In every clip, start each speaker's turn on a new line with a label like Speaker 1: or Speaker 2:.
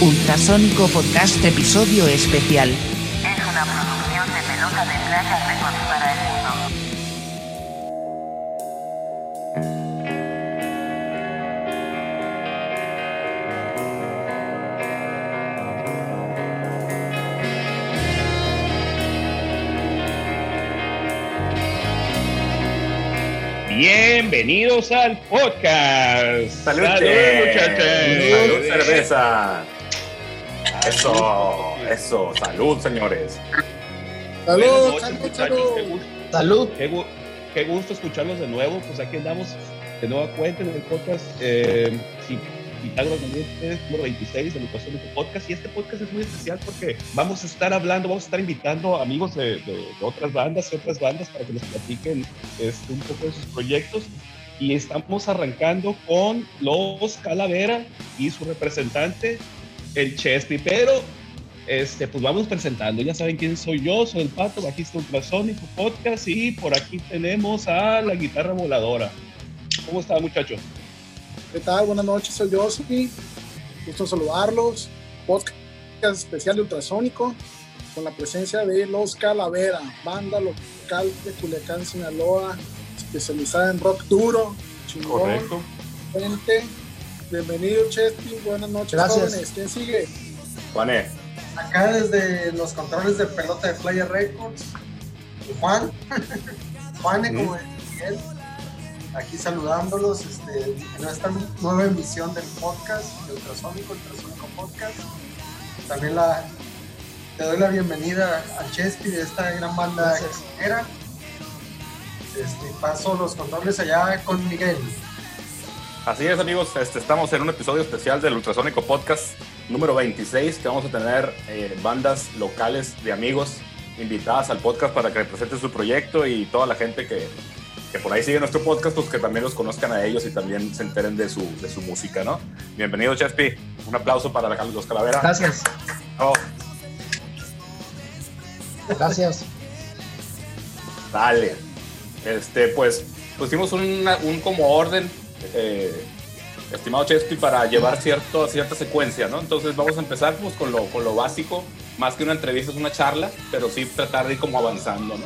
Speaker 1: Ultrasónico Podcast Episodio Especial.
Speaker 2: Es una producción de Pelota de Playa Records para el mundo.
Speaker 3: Bienvenidos al podcast.
Speaker 4: Salud,
Speaker 3: muchachos.
Speaker 4: Salud, cerveza. Eso, eso. Salud, señores.
Speaker 3: Buenas
Speaker 5: Salud,
Speaker 3: noches,
Speaker 5: salud,
Speaker 3: muchachos.
Speaker 5: salud.
Speaker 3: Qué gusto,
Speaker 5: Salud.
Speaker 3: qué gu- qué gusto escucharlos de nuevo. Pues aquí andamos de nueva cuenta en el podcast. Eh, sí, Pitágoras Valientes, número 26 del Ultrasónico Podcast. Y este podcast es muy especial porque vamos a estar hablando, vamos a estar invitando a amigos de, de- de otras bandas y otras bandas para que nos platiquen este, un poco de sus proyectos. Y estamos arrancando con Los Calavera y su representante, el Chespi. Pero este, pues vamos presentando. Ya saben quién soy yo, soy el Pato, bajista ultrasónico podcast y por aquí tenemos a la guitarra voladora. ¿Cómo está, muchacho?
Speaker 5: ¿Qué tal? Buenas noches, soy Josué. Gusto saludarlos. Podcast especial de Ultrasónico con la presencia de Los Calavera, banda local de Culiacán, Sinaloa, especializada en rock duro, chingón, gente. Bienvenido, Chespi. Buenas noches,
Speaker 6: Gracias.
Speaker 5: jóvenes. ¿Quién sigue?
Speaker 4: Juané,
Speaker 6: Acá desde los controles de pelota de Playa Records, Juan, Juan, como es Miguel, aquí saludándolos este, en esta nueva emisión del podcast, de Ultrasónico, Ultrasónico Podcast. También la, te doy la bienvenida a Chespi de esta gran banda extranjera. Este, paso los controles allá con Miguel.
Speaker 4: Así es, amigos. Este, estamos en un episodio especial del Ultrasónico Podcast número 26, que vamos a tener eh, bandas locales de amigos invitadas al podcast para que representen su proyecto y toda la gente que, que por ahí sigue nuestro podcast, pues que también los conozcan a ellos y también se enteren de su, de su música, ¿no? Bienvenido, Chespi. Un aplauso para la- los Calavera.
Speaker 6: Gracias.
Speaker 4: Oh,
Speaker 6: Gracias.
Speaker 4: Dale. Este, pues, pusimos una- un como orden, eh, estimado Chespi, para llevar cierta secuencia, ¿no? Entonces vamos a empezar pues, con, lo, con lo básico, más que una entrevista, es una charla, pero sí tratar de ir como avanzando, ¿no?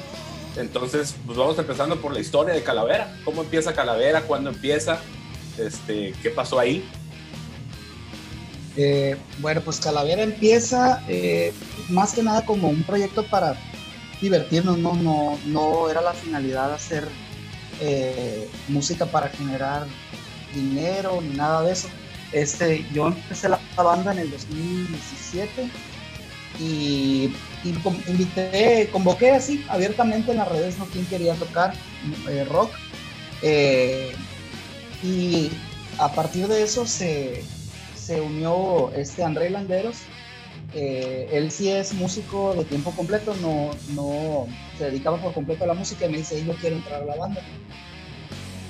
Speaker 4: Entonces, pues vamos empezando por la historia de Calavera. ¿Cómo empieza Calavera? ¿Cuándo empieza? Este, ¿Qué pasó ahí?
Speaker 7: Eh, bueno, pues Calavera empieza eh, más que nada como un proyecto para divertirnos, no, no, no era la finalidad hacer eh, música para generar dinero ni nada de eso. Este, yo empecé la banda en el 2017 y, y invité, convoqué así abiertamente en las redes, ¿no? ¿Quién quería tocar eh, rock? Eh, y a partir de eso se, se unió este André Landeros. él sí es músico de tiempo completo, no, no dedicaba por completo a la música y me dice, yo quiero entrar a la banda.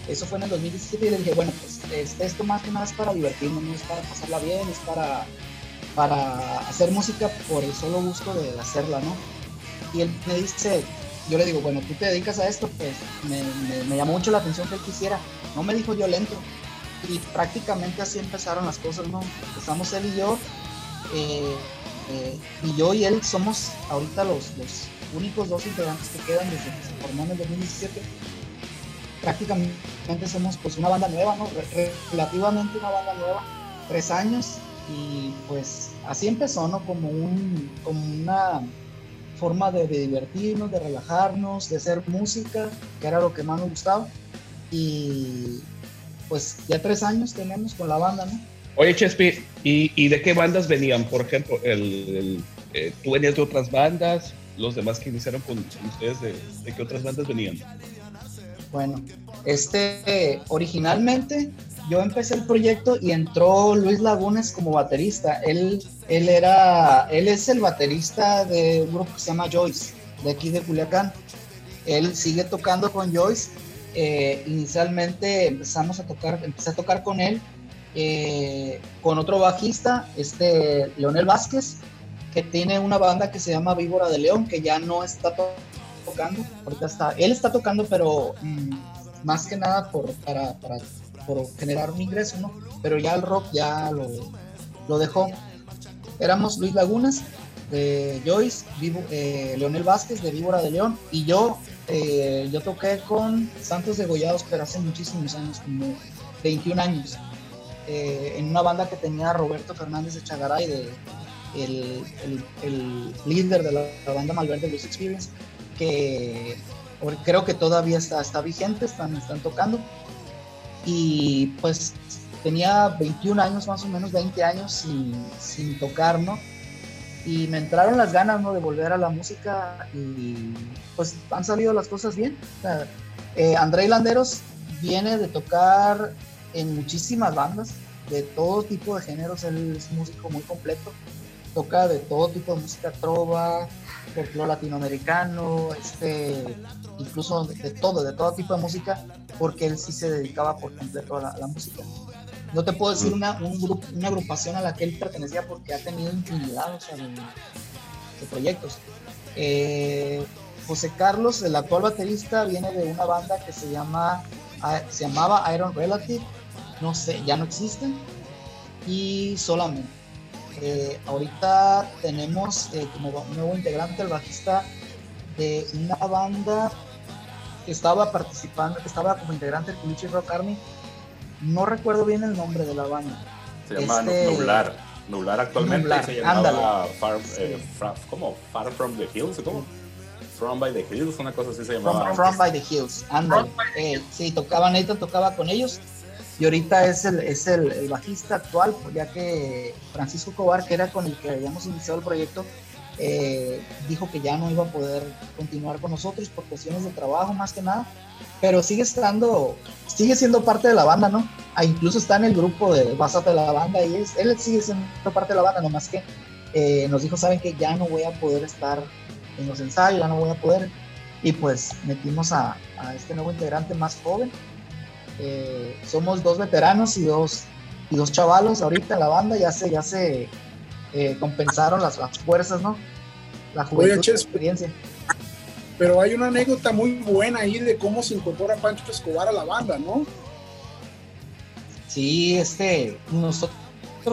Speaker 7: Eso fue en el 2017 y le dije, bueno, pues esto más que nada es para divertirnos, no es para pasarla bien, es para, para hacer música por el solo gusto de hacerla, ¿no? Y él me dice, yo le digo, bueno, tú te dedicas a esto, pues me, llamó mucho la atención que él quisiera. No me dijo violento, y prácticamente así empezaron las cosas, ¿no? Empezamos él y yo, eh, eh, y yo y él somos ahorita los únicos dos integrantes que quedan desde que se formó en el 2017. Prácticamente somos pues una banda nueva, ¿no? Re- re- relativamente una banda nueva, tres años, y pues así empezó, ¿no? Como, un, como una forma de, de divertirnos, de relajarnos, de hacer música, que era lo que más nos gustaba. Y pues ya tres años tenemos con la banda, ¿no?
Speaker 3: Oye, Chespi, ¿y, y de qué bandas venían? Por ejemplo, el, el, eh, tú venías de otras bandas, los demás que iniciaron con, ustedes, de, de qué otras bandas venían?
Speaker 7: Bueno, este, originalmente yo empecé el proyecto y entró Luis Lagunes como baterista. Él, él era, él es el baterista de un grupo que se llama Joyce, de aquí de Culiacán. Él sigue tocando con Joyce. Eh, inicialmente empezamos a tocar, empecé a tocar con él, eh, con otro bajista, este Leonel Vázquez, que tiene una banda que se llama Víbora de León, que ya no está to- tocando, ahorita está, él está tocando, pero mm, más que nada por, para, para por generar un ingreso, ¿no? Pero ya el rock ya lo, lo dejó. éramos Luis Lagunas, de Joyce, eh, Leonel Vázquez de Víbora de León y yo, eh, yo toqué con Santos Degollados, pero hace muchísimos años, como 21 años, eh, en una banda que tenía Roberto Fernández de Chagaray, de, el, líder de la, la banda Malverde Blues Experience, que creo que todavía está, vigente, están, tocando. Y pues tenía 21 años, más o menos 20 años sin, tocar, ¿no? Y me entraron las ganas, ¿no? De volver a la música y pues han salido las cosas bien. Eh, André Landeros viene de tocar en muchísimas bandas, de todo tipo de géneros, él es músico muy completo, toca de todo tipo de música, trova, folclore latinoamericano, este, incluso de, todo, de todo tipo de música, porque él sí se dedicaba por completo a la, a la música. No te puedo decir una, un grupo, una agrupación a la que él pertenecía porque ha tenido infinidad o sea, de, de proyectos. Eh, José Carlos, el actual baterista, viene de una banda que se llama se llamaba Iron Relative, no sé, ya no existen, y solamente. Eh, ahorita tenemos eh, como nuevo integrante, el bajista de una banda que estaba participando, que estaba como integrante del Culichi Rock Army. No recuerdo bien el nombre de la banda.
Speaker 4: Se llama
Speaker 7: Este-
Speaker 4: Nublar. Nublar actualmente
Speaker 7: Nublar,
Speaker 4: se llamaba. Far, eh, Fra- ¿cómo? Far from the Hills, ¿cómo? From by the Hills, una cosa así se llamaba.
Speaker 7: From, From by the Hills, ándale. Eh, sí, tocaba Nathan, tocaba con ellos. Y ahorita es el, es el, bajista actual, ya que Francisco Cobar, que era con el que habíamos iniciado el proyecto, eh, dijo que ya no iba a poder continuar con nosotros por cuestiones de trabajo más que nada, pero sigue estando, sigue siendo parte de la banda, ¿no? Ah, incluso está en el grupo de Básate de la banda y es, él sigue siendo parte de la banda, nomás que eh, nos dijo, saben que ya no voy a poder estar en los ensayos, ya no voy a poder, y pues metimos a este nuevo integrante más joven. Eh, somos dos veteranos y dos, y dos chavalos ahorita en la banda, ya se, ya se eh, compensaron las, las fuerzas, ¿no? La juventud,
Speaker 5: Oye,
Speaker 7: la experiencia.
Speaker 5: Pero hay una anécdota muy buena ahí de cómo se incorpora Pancho Escobar a la banda, ¿no?
Speaker 7: Sí, este, nosotros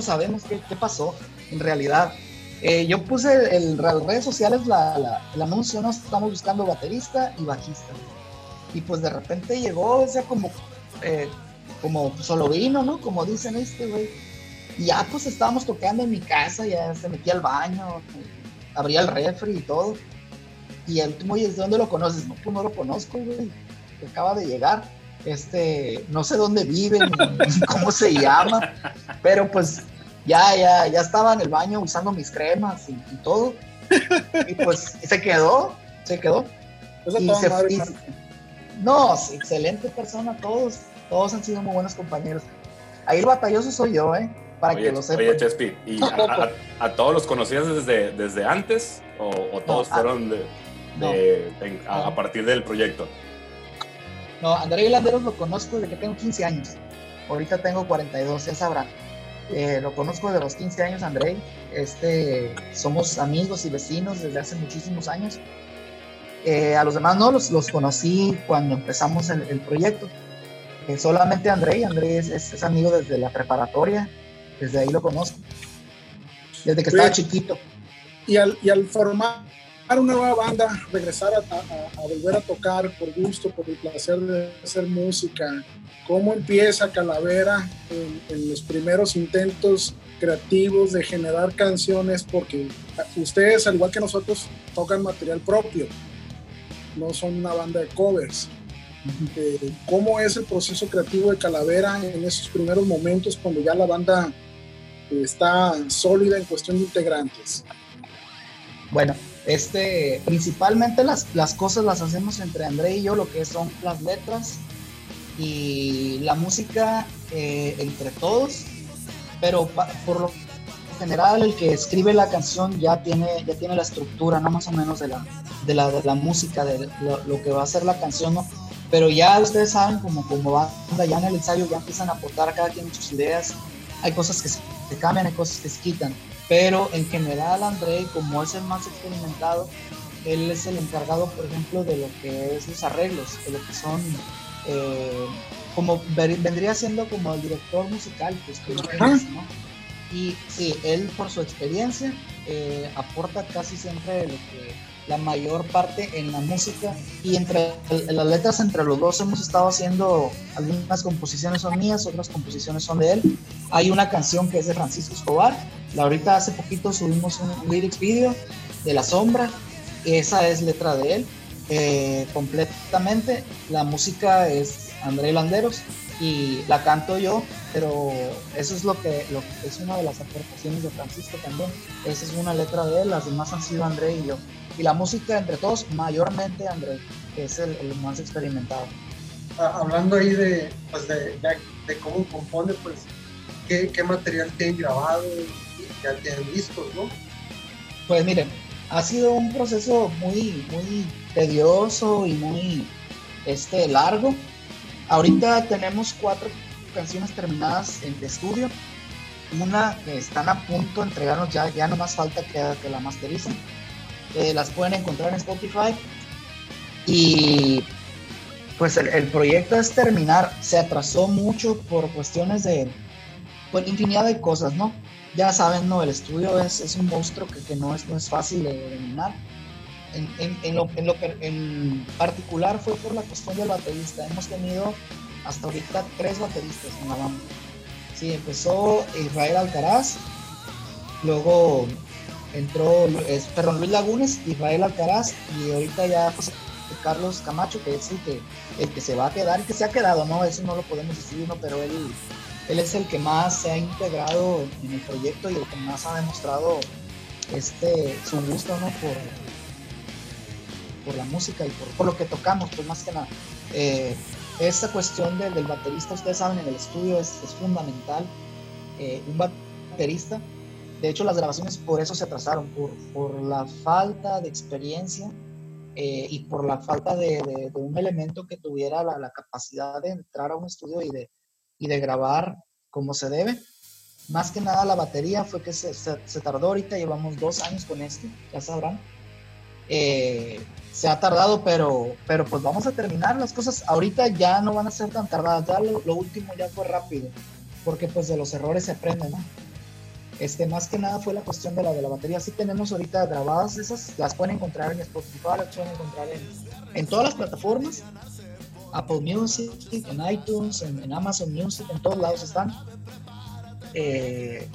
Speaker 7: sabemos qué, qué pasó en realidad. Eh, yo puse en las redes sociales la, la- el anuncio, ¿no? Estamos buscando baterista y bajista. Y pues de repente llegó, o sea, como, eh, como solo vino, ¿no? Como dicen este, güey. Y ya pues estábamos tocando en mi casa, ya se metía al baño, abría el refri y todo. Y el último, ¿de dónde lo conoces? No, pues no lo conozco, güey. Acaba de llegar. Este, no sé dónde vive, ni- ni cómo se llama, pero pues ya, ya, ya estaba en el baño usando mis cremas y, y todo. Y pues se quedó, se quedó.
Speaker 5: Esa
Speaker 7: Y se- y- no, excelente persona, todos, todos han sido muy buenos compañeros. Ahí el batalloso soy yo, ¿eh? Para
Speaker 4: Oye,
Speaker 7: que lo sepan.
Speaker 4: oye, Chespi, ¿y a, a- a todos los conocías desde, desde antes o, o todos
Speaker 7: No,
Speaker 4: fueron de,
Speaker 7: no.
Speaker 4: de- en- a,
Speaker 7: No.
Speaker 4: a partir del proyecto?
Speaker 7: No, André Landeros lo conozco desde que tengo 15 años. Ahorita tengo 42, ya sabrán. Eh, lo conozco desde los 15 años, André. Este, somos amigos y vecinos desde hace muchísimos años. Eh, a los demás no, los, los conocí cuando empezamos el, el proyecto. Eh, solamente André, André es, es- es amigo desde la preparatoria, desde ahí lo conozco. Desde que estaba
Speaker 5: Oye,
Speaker 7: chiquito.
Speaker 5: y al, y al formar una nueva banda, regresar a, a- a volver a tocar por gusto, por el placer de hacer música, ¿cómo empieza Calavera en, en los primeros intentos creativos de generar canciones? Porque ustedes, al igual que nosotros, tocan material propio, no son una banda de covers. Eh, ¿Cómo es el proceso creativo de Calavera en esos primeros momentos cuando ya la banda eh, está sólida en cuestión de integrantes?
Speaker 7: Bueno, este, principalmente las, las cosas las hacemos entre André y yo, lo que son las letras y la música eh, entre todos, pero por lo general el que escribe la canción ya tiene, ya tiene la estructura, ¿no? Más o menos de la, de la, música, de lo, que va a ser la canción. Pero ya ustedes saben, como, como banda, ya en el ensayo ya empiezan a aportar cada quien sus ideas, hay cosas que se, cambian, hay cosas que se quitan, pero en general André, como es el más experimentado, él es el encargado, por ejemplo, de lo que es los arreglos, de lo que son, eh, como vendría siendo como el director musical, pues que es, ¿no? Y sí, él por su experiencia eh, aporta casi siempre lo que la mayor parte en la música y entre en las letras entre los dos hemos estado haciendo algunas composiciones son mías, otras composiciones son de él. Hay una canción que es de Francisco Escobar, la ahorita hace poquito subimos un lyrics video de La Sombra, esa es letra de él eh, completamente. La música es André Landeros y la canto yo, pero eso es lo que, lo, es una de las aportaciones de Francisco también. Esa es una letra de él, las demás han sido André y yo. Y la música entre todos, mayormente André, que es el, más experimentado.
Speaker 6: Ah, hablando ahí de, pues de, de, cómo compone, pues, ¿qué, ¿qué, material tienen grabado? Ya tienen discos, ¿no?
Speaker 7: Pues miren, ha sido un proceso muy, muy tedioso y muy este, largo. Ahorita tenemos cuatro canciones terminadas en estudio. Una que están a punto de entregarnos ya, ya no más falta que, la mastericen. Eh, las pueden encontrar en Spotify. Y pues el, proyecto es terminar. Se atrasó mucho por cuestiones de pues, infinidad de cosas, ¿no? Ya saben, ¿no? El estudio es, es un monstruo que, que no, es, no es fácil de eliminar en, lo, en, lo, en particular fue por la cuestión del baterista. Hemos tenido hasta ahorita tres bateristas en la banda. Sí, empezó Israel Alcaraz, luego entró perdón, Luis Lagunes, Israel Alcaraz y ahorita ya Carlos Camacho, que es el que, el que se va a quedar que se ha quedado, ¿no? Eso no lo podemos decir, ¿no? Pero él, él es el que más se ha integrado en el proyecto y el que más ha demostrado este, su gusto, ¿no? Por, por la música y por, lo que tocamos, pues más que nada. Eh, esta cuestión del baterista, ustedes saben, en el estudio es, fundamental. Eh, un baterista, de hecho las grabaciones por eso se atrasaron, por, por la falta de experiencia eh, y por la falta de, un elemento que tuviera la, capacidad de entrar a un estudio y de, y de grabar como se debe. Más que nada la batería fue que se, se, tardó ahorita, llevamos dos años con esto, ya sabrán. Eh, se ha tardado, pero, pero pues vamos a terminar las cosas. Ahorita ya no van a ser tan tardadas, ya lo, último ya fue rápido, porque pues de los errores se aprende, ¿no? Este, más que nada fue la cuestión de la de la batería. Sí tenemos ahorita grabadas esas, las pueden encontrar en Spotify, las pueden encontrar en, todas las plataformas, Apple Music, en iTunes, en, Amazon Music, en todos lados están. Eh,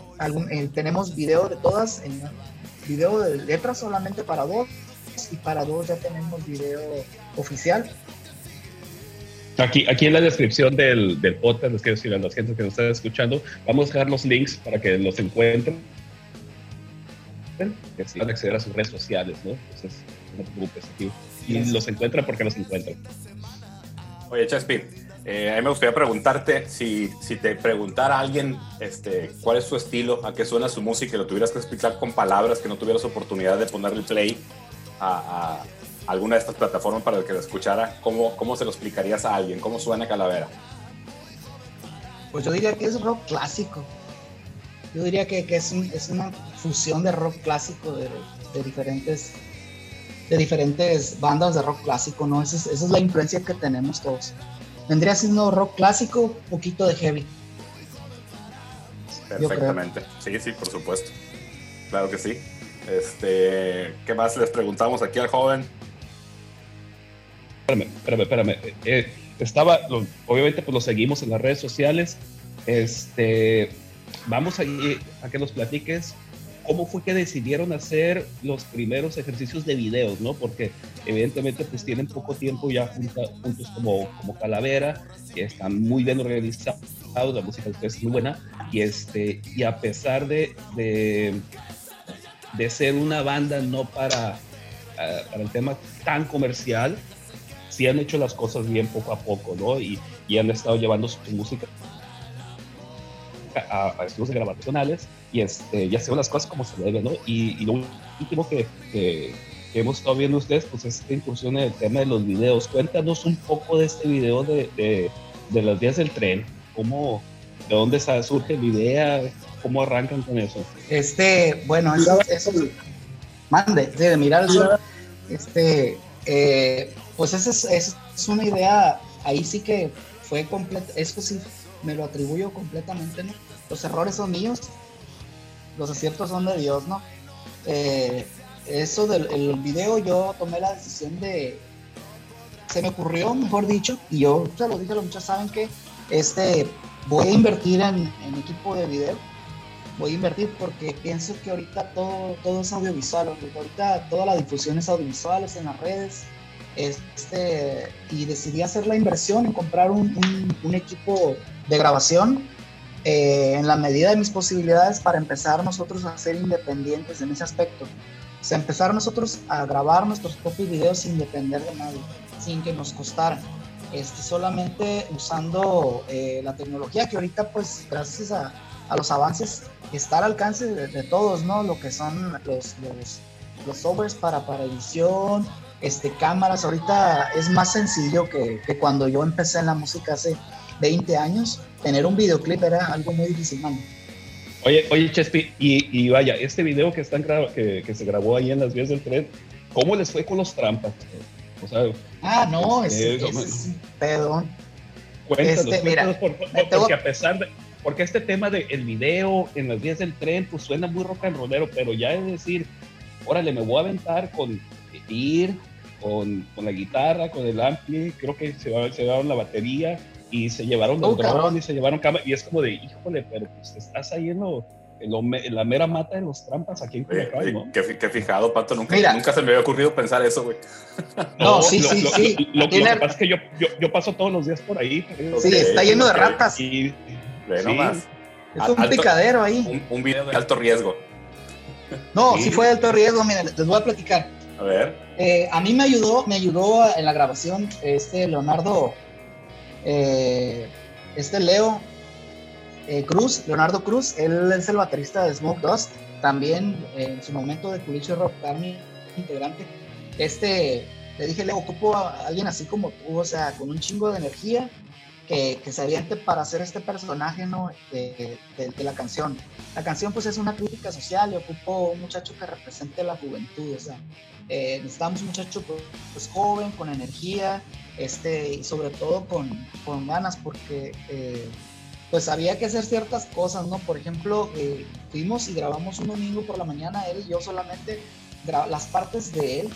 Speaker 7: eh, tenemos video de todas, en, video de letras solamente para voz, y para dos ya tenemos video oficial.
Speaker 3: Aquí, aquí en la descripción del, del podcast, les quiero decir a la gente que nos está escuchando, vamos a dejar los links para que los encuentren. Que si van a acceder a sus redes sociales, ¿no? Entonces, no te preocupes aquí. Y los encuentran porque los encuentran.
Speaker 4: Oye, Chespi, eh, a mí me gustaría preguntarte si, si te preguntara a alguien este, cuál es su estilo, a qué suena su música y lo tuvieras que explicar con palabras, que no tuvieras oportunidad de ponerle play, a, alguna de estas plataformas para el que lo escuchara, ¿cómo, ¿cómo se lo explicarías a alguien? ¿Cómo suena Calavera?
Speaker 7: Pues yo diría que es rock clásico. Yo diría que, que es, es, una fusión de rock clásico de, de, diferentes de diferentes bandas de rock clásico, ¿no? Esa es, esa es la influencia que tenemos todos. Vendría siendo rock clásico, poquito de heavy.
Speaker 4: Perfectamente. Sí, sí, por supuesto. Claro que sí. Este, ¿Qué más les preguntamos aquí al joven?
Speaker 3: Espérame, espérame, espérame. Eh, estaba, obviamente, pues lo seguimos en las redes sociales. Este, vamos a, a que nos platiques cómo fue que decidieron hacer los primeros ejercicios de videos, ¿no? Porque evidentemente pues tienen poco tiempo ya juntos como, como Calavera, están muy bien organizados, la música de ustedes es muy buena, y, este, y a pesar de, de de ser una banda no para, eh, para el tema tan comercial, sí han hecho las cosas bien poco a poco, ¿no? Y, y han estado llevando su música a, a, estudios grabacionales y, este, ya hacen las cosas como se debe, ¿no? Y, y lo último que, que, hemos estado viendo ustedes, pues es esta incursión en el tema de los videos. Cuéntanos un poco de este video de, de, de los días del tren, cómo, de dónde surge la idea, ¿Cómo arrancan con eso?
Speaker 7: Este, bueno, eso, eso mande, de mirar este, eh, pues esa es, una idea, ahí sí que fue completo, eso sí me lo atribuyo completamente, ¿no? Los errores son míos, los aciertos son de Dios, ¿no? Eh, eso del el video yo tomé la decisión de, se me ocurrió, mejor dicho, y yo se lo dije, los muchachos saben que este, voy a invertir en, en equipo de video, voy a invertir porque pienso que ahorita todo, todo es audiovisual, ahorita toda la difusión es audiovisual, es en las redes, este, y decidí hacer la inversión en comprar un, un, un equipo de grabación eh, en la medida de mis posibilidades para empezar nosotros a ser independientes en ese aspecto. O sea, empezar nosotros a grabar nuestros propios videos sin depender de nadie, sin que nos costara. Este, solamente usando eh, la tecnología que ahorita, pues, gracias a, a los avances, está al alcance de, todos, ¿no? Lo que son los, los, los softwares para, para edición, este, cámaras. Ahorita es más sencillo que, que cuando yo empecé en la música hace 20 años, tener un videoclip era algo muy difícil, man.
Speaker 3: Oye, oye, Chespi, y, y, vaya, este video que, están que, que, se grabó ahí en las vías del tren, ¿cómo les fue con los trampas?
Speaker 7: O sea, ah, no, es, es, es un pedón.
Speaker 3: Cuéntanos, este, cuéntanos mira, por, por, porque a pesar de, porque este tema del de video en las vías del tren, pues suena muy rock and rollero, pero ya es decir, órale, me voy a aventar con ir, con, con la guitarra, con el ampli, creo que se va, se llevaron la batería y se llevaron el oh, y se llevaron cámara, y es como de, híjole, pero pues estás ahí en, lo, la mera mata de los trampas aquí en Culiacán, ¿no?
Speaker 4: Qué, qué fijado, Pato, nunca, nunca se me había ocurrido pensar eso, güey.
Speaker 7: No, no, sí, lo, sí,
Speaker 3: lo,
Speaker 7: sí.
Speaker 3: Lo, que pasa es que yo, yo, yo, paso todos los días por ahí.
Speaker 7: Pero, sí, okay, está lleno de ratas.
Speaker 4: Y, Ve sí. nomás.
Speaker 7: Es un alto, picadero ahí.
Speaker 4: Un, un, video de alto riesgo.
Speaker 7: No, sí. sí fue de alto riesgo, mira, les voy a platicar.
Speaker 4: A ver.
Speaker 7: Eh, a mí me ayudó, me ayudó en la grabación este Leonardo, eh, este Leo eh, Cruz, Leonardo Cruz, él es el baterista de Smoke Dust, también en su momento de Culicho Rock Army, integrante. Este, le dije, Leo, ocupo a alguien así como tú, o sea, con un chingo de energía, que, que, se aviente para hacer este personaje ¿no? de, la canción. La canción pues es una crítica social y ocupo un muchacho que represente la juventud, o sea, eh, necesitamos un muchacho pues, joven, con energía, este, y sobre todo con, con ganas, porque eh, pues había que hacer ciertas cosas, ¿no? Por ejemplo, eh, fuimos y grabamos un domingo por la mañana, él y yo solamente las partes de él,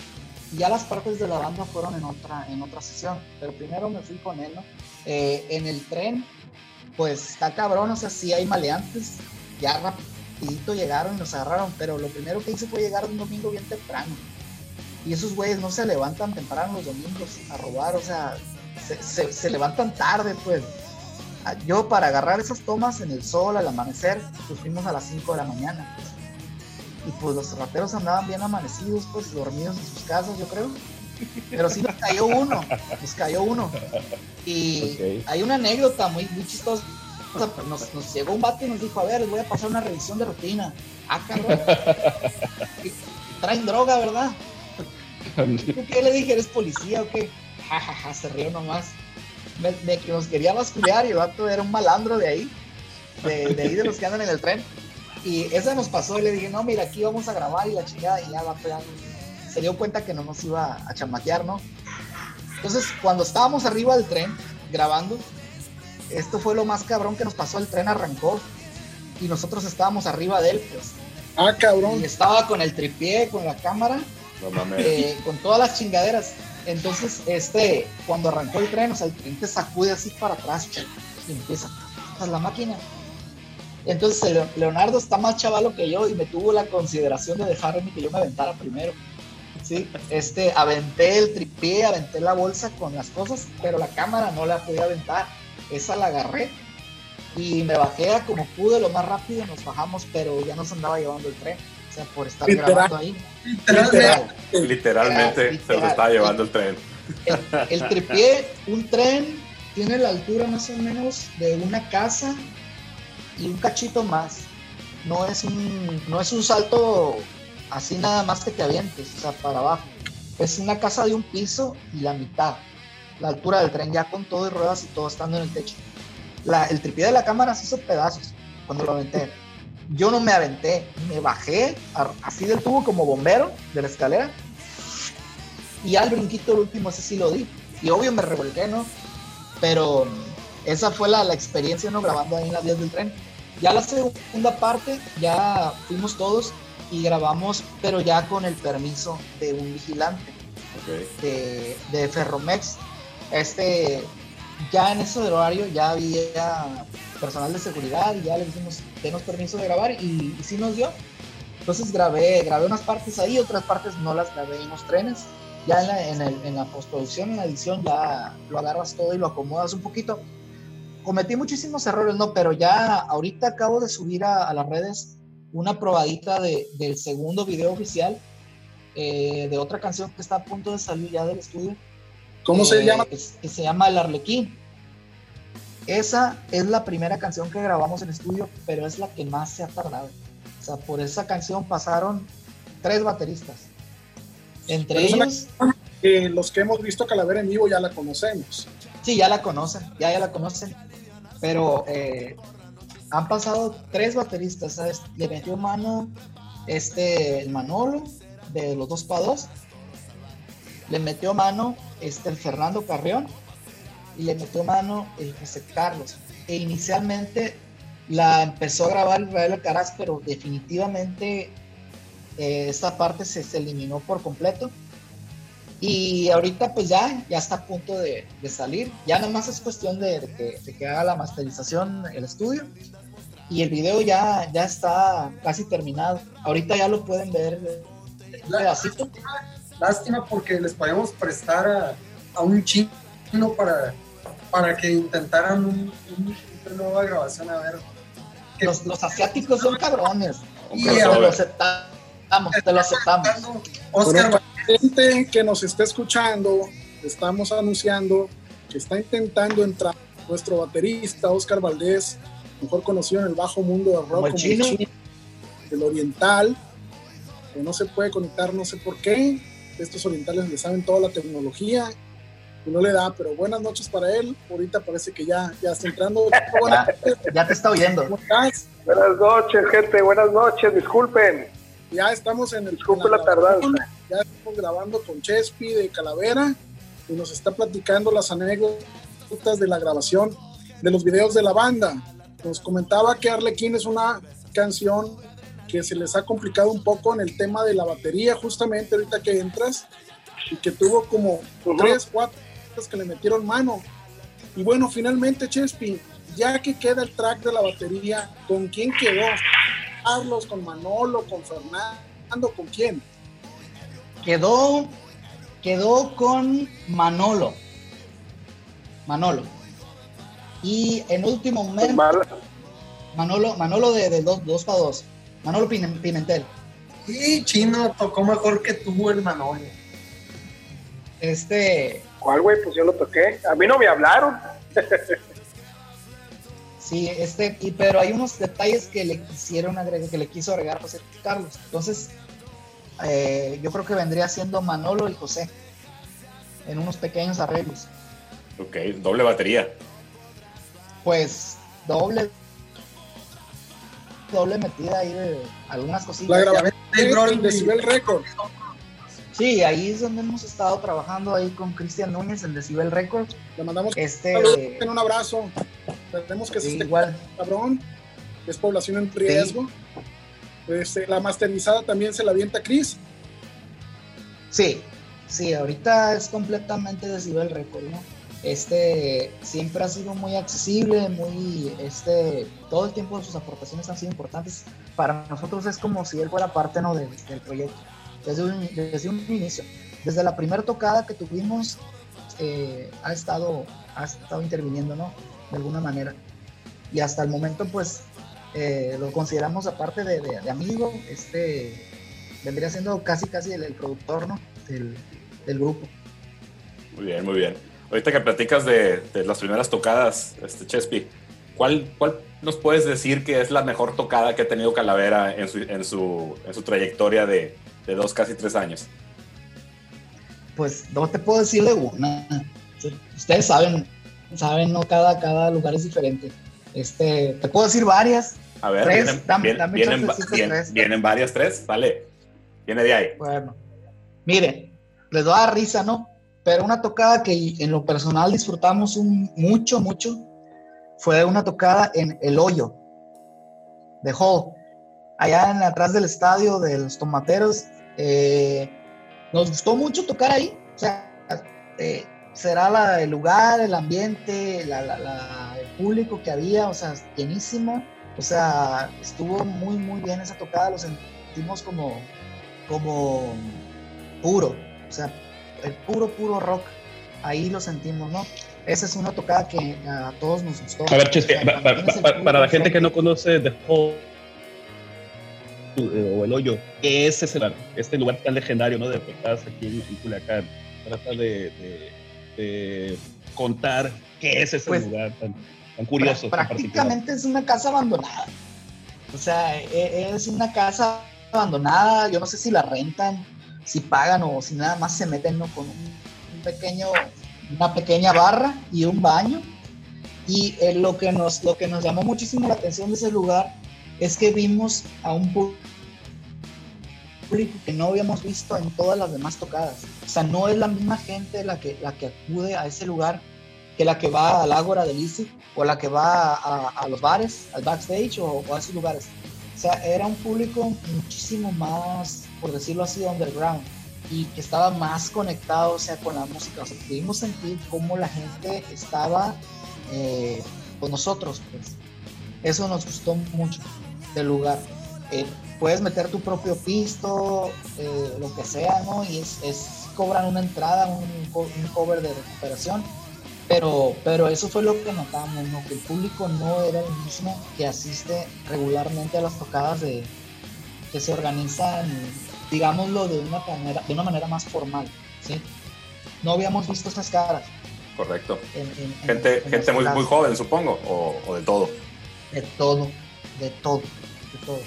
Speaker 7: ya las partes de la banda fueron en otra, en otra sesión, pero primero me fui con él, ¿no? Eh, en el tren, pues está cabrón, o sea, sí hay maleantes, ya rapidito llegaron y nos agarraron, pero lo primero que hice fue llegar un domingo bien temprano. Y esos güeyes no se levantan temprano los domingos a robar, o sea, se, se, se levantan tarde, pues. Yo para agarrar esas tomas en el sol, al amanecer, pues fuimos a las 5 de la mañana. Pues. Y pues los rateros andaban bien amanecidos, pues dormidos en sus casas, yo creo. Pero sí nos cayó uno, nos cayó uno. Y okay. hay una anécdota muy, muy chistosa. Nos, nos, llegó un vato y nos dijo, a ver, les voy a pasar una revisión de rutina. Ah, cabrón. Traen droga, ¿verdad? ¿Qué le dije? ¿Eres policía o qué? Ja, ja, ja, se rió nomás. Me, me, nos quería basculear y el vato era un malandro de ahí. De, de ahí de los que andan en el tren. Y esa nos pasó y le dije, no, mira, aquí vamos a grabar y la chingada. Y ya va, ya, se dio cuenta que no nos iba a chamaquear, ¿no? Entonces, cuando estábamos arriba del tren grabando, esto fue lo más cabrón que nos pasó. El tren arrancó y nosotros estábamos arriba de él, pues.
Speaker 5: Ah, cabrón.
Speaker 7: Y estaba con el tripié, con la cámara,
Speaker 4: no
Speaker 7: eh, con todas las chingaderas. Entonces, este, cuando arrancó el tren, o sea, el tren te sacude así para atrás, y empieza a la máquina. Entonces, Leonardo está más chavalo que yo y me tuvo la consideración de dejarme que yo me aventara primero. Sí, este, aventé el tripié, aventé la bolsa con las cosas, pero la cámara no la podía aventar. Esa la agarré y me bajé como pude lo más rápido, nos bajamos, pero ya nos andaba llevando el tren. Sea, por estar literal, grabando ahí.
Speaker 4: Literal, literalmente literal, se los estaba llevando el, el tren.
Speaker 7: El, el tripié, un tren, tiene la altura más o menos de una casa y un cachito más. No es un, no es un salto así nada más que te avientes, o sea, para abajo. Es una casa de un piso y la mitad, la altura del tren, ya con todo y ruedas y todo estando en el techo. La, el tripié de la cámara se hizo pedazos cuando lo aventé. Yo no me aventé, me bajé así del tubo como bombero de la escalera y al brinquito el último ese sí lo di. Y obvio me revolqué, ¿no? Pero esa fue la, la experiencia, ¿no? Grabando ahí en las vías del tren. Ya la segunda parte, ya fuimos todos y grabamos, pero ya con el permiso de un vigilante
Speaker 4: Ok.
Speaker 7: de, de Ferromex. Este, ya en ese horario ya había personal de seguridad y ya le dijimos, denos permiso de grabar y, y sí nos dio. Entonces grabé, grabé unas partes ahí, otras partes no las grabé en los trenes. Ya en la, en el- en la postproducción, en la edición, ya lo agarras todo y lo acomodas un poquito. Cometí muchísimos errores, ¿no? Pero ya ahorita acabo de subir a, a las redes una probadita de- del segundo video oficial eh, de otra canción que está a punto de salir ya del estudio.
Speaker 5: ¿Cómo se
Speaker 7: eh,
Speaker 5: llama?
Speaker 7: Que, que se llama El Arlequín. Esa es la primera canción que grabamos en estudio, pero es la que más se ha tardado. O sea, por esa canción pasaron tres bateristas. Entre
Speaker 5: Pero
Speaker 7: ellos,
Speaker 5: Eh, los que hemos visto Calavera en vivo ya la conocemos.
Speaker 7: sí, ya la conocen, ya, ya la conocen. Pero eh, han pasado tres bateristas, ¿sabes? Le metió mano este, el Manolo, de los dos para dos. Le metió mano este, el Fernando Carrión y le metió mano el José Carlos. E inicialmente la empezó a grabar Israel Alcaraz, pero definitivamente eh, esta parte se, se eliminó por completo. Y ahorita pues ya, ya está a punto de, de salir. Ya nada más es cuestión de, de que, de que haga la masterización el estudio. Y el video ya, ya está casi terminado. Ahorita ya lo pueden ver eh, un pedacito.
Speaker 6: Lástima porque les podíamos prestar a, a un chino para, para que intentaran un, un- una nueva grabación a ver. qué-
Speaker 7: Los, los asiáticos son cabrones.
Speaker 6: Y
Speaker 7: Te lo aceptamos, te lo aceptamos.
Speaker 6: Oscar
Speaker 5: Gente que nos está escuchando, estamos anunciando que está intentando entrar nuestro baterista Oscar Valdés, mejor conocido en el bajo mundo del rock
Speaker 7: Como el chino.
Speaker 5: el oriental, que no se puede conectar, no sé por qué. Estos orientales le saben toda la tecnología y no le da, pero buenas noches para él. Ahorita parece que ya, ya está entrando. Buenas
Speaker 7: Ya te está oyendo.
Speaker 5: ¿cómo estás?
Speaker 8: Buenas noches, gente. Buenas noches. Disculpen.
Speaker 5: Ya estamos en el.
Speaker 8: Disculpe
Speaker 5: en
Speaker 8: la tardanza.
Speaker 5: Ya estamos grabando con Chespi de Calavera y nos está platicando las anécdotas de la grabación de los videos de la banda. Nos comentaba que Arlequín es una canción que se les ha complicado un poco en el tema de la batería, justamente ahorita que entras, y que tuvo como tres, cuatro que le metieron mano. Y bueno, finalmente, Chespi, ya que queda el track de la batería, ¿con quién quedó? Carlos, con Manolo, con Fernando, ¿con quién?
Speaker 7: Quedó, quedó con Manolo. Manolo. Y en último momento,
Speaker 8: Mal.
Speaker 7: Manolo, Manolo de, de dos, dos para dos. Manolo Pimentel.
Speaker 6: Y Chino tocó mejor que tú, el Manolo.
Speaker 7: Este,
Speaker 8: ¿Cuál, güey? Pues yo lo toqué. A mí no me hablaron.
Speaker 7: sí, este, y, pero hay unos detalles que le quisieron agregar, que le quiso agregar José Carlos. Entonces, eh, yo creo que vendría siendo Manolo y José en unos pequeños arreglos.
Speaker 4: Ok, doble batería.
Speaker 7: Pues doble, doble metida ahí de algunas
Speaker 5: La
Speaker 7: cositas.
Speaker 5: grabación
Speaker 6: Dave Grohl
Speaker 5: en Decibel Record.
Speaker 7: Sí, ahí es donde hemos estado trabajando ahí con Cristian Núñez en Decibel Records.
Speaker 5: Le mandamos
Speaker 7: Este,
Speaker 5: un un abrazo. Esperemos que
Speaker 7: sí,
Speaker 5: esté
Speaker 7: igual,
Speaker 5: cabrón. Es población en riesgo. Este, la masterizada también se la avienta Chris.
Speaker 7: sí, sí, ahorita es completamente Decibel Records, ¿no? Este siempre ha sido muy accesible, muy, este, todo el tiempo sus aportaciones han sido importantes. Para nosotros es como si él fuera parte, ¿no? del proyecto, desde un, desde un inicio. Desde la primera tocada que tuvimos, eh, ha, estado, ha estado interviniendo, ¿no? De alguna manera. Y hasta el momento, pues, eh, lo consideramos aparte de, de- de amigo, este, vendría siendo casi, casi el, el productor, ¿no? Del, del grupo.
Speaker 4: Muy bien, muy bien. Ahorita que platicas de, de las primeras tocadas, este Chespi, ¿cuál, ¿cuál nos puedes decir que es la mejor tocada que ha tenido Calavera en su, en su, en su trayectoria de, de dos, casi tres años?
Speaker 7: Pues no te puedo decir de una. Ustedes saben, saben, ¿no? Cada, cada lugar es diferente. Este, te puedo decir varias.
Speaker 4: A ver,
Speaker 7: Tres,
Speaker 4: vienen,
Speaker 7: dame-
Speaker 4: vienen-
Speaker 7: tres.
Speaker 4: vienen varias tres, vale. Viene de ahí.
Speaker 7: Bueno, miren, les va a dar risa, ¿no? Pero una tocada que en lo personal disfrutamos un, mucho, mucho, fue una tocada en El Hoyo. de Hall, allá en atrás del estadio de los Tomateros. Eh, nos gustó mucho tocar ahí, o sea, eh, será la, el lugar, el ambiente, la, la, el público que había, o sea, llenísimo, o sea, estuvo muy, muy bien esa tocada, lo sentimos como, como puro, o sea, el puro, puro rock, ahí lo sentimos, ¿no? Esa es una tocada que a todos nos gustó.
Speaker 3: A ver, Chespi,
Speaker 7: O sea,
Speaker 3: para la gente que no conoce The Hole o El Hoyo, ¿qué es? Este lugar tan legendario, ¿no? De tocadas aquí en, en Culiacán. Trata de, de- de contar qué es ese
Speaker 7: Pues,
Speaker 3: lugar tan, tan curioso, tan particular.
Speaker 7: prácticamente es una casa abandonada. O sea, e- es una casa abandonada. Yo no sé si la rentan, si pagan o si nada más se meten ¿no? con un, un pequeño, una pequeña barra y un baño. Y eh, lo, que nos, lo que nos llamó muchísimo la atención de ese lugar es que vimos a un público que no habíamos visto en todas las demás tocadas. O sea, no es la misma gente la que, la que acude a ese lugar que la que va al Ágora del Easy o la que va a, los bares, al backstage o, o a esos lugares. O sea, era un público muchísimo más, por decirlo así, underground y que estaba más conectado, o sea, con la música. O sea, pudimos sentir cómo la gente estaba eh, con nosotros, pues. Eso nos gustó mucho del lugar. Eh, puedes meter tu propio pisto, eh, lo que sea, ¿no? Y es, es- cobran una entrada, un, co- un cover de recuperación. Pero, pero eso fue lo que notamos, ¿no? Que el público no era el mismo que asiste regularmente a las tocadas de que se organizan, digámoslo, de una manera, de una manera más formal, ¿sí? No habíamos visto esas caras.
Speaker 4: Correcto.
Speaker 7: En, en- en-
Speaker 4: Gente,
Speaker 7: en
Speaker 4: gente muy, muy joven, supongo, o, o de todo.
Speaker 7: De todo, de todo, todo.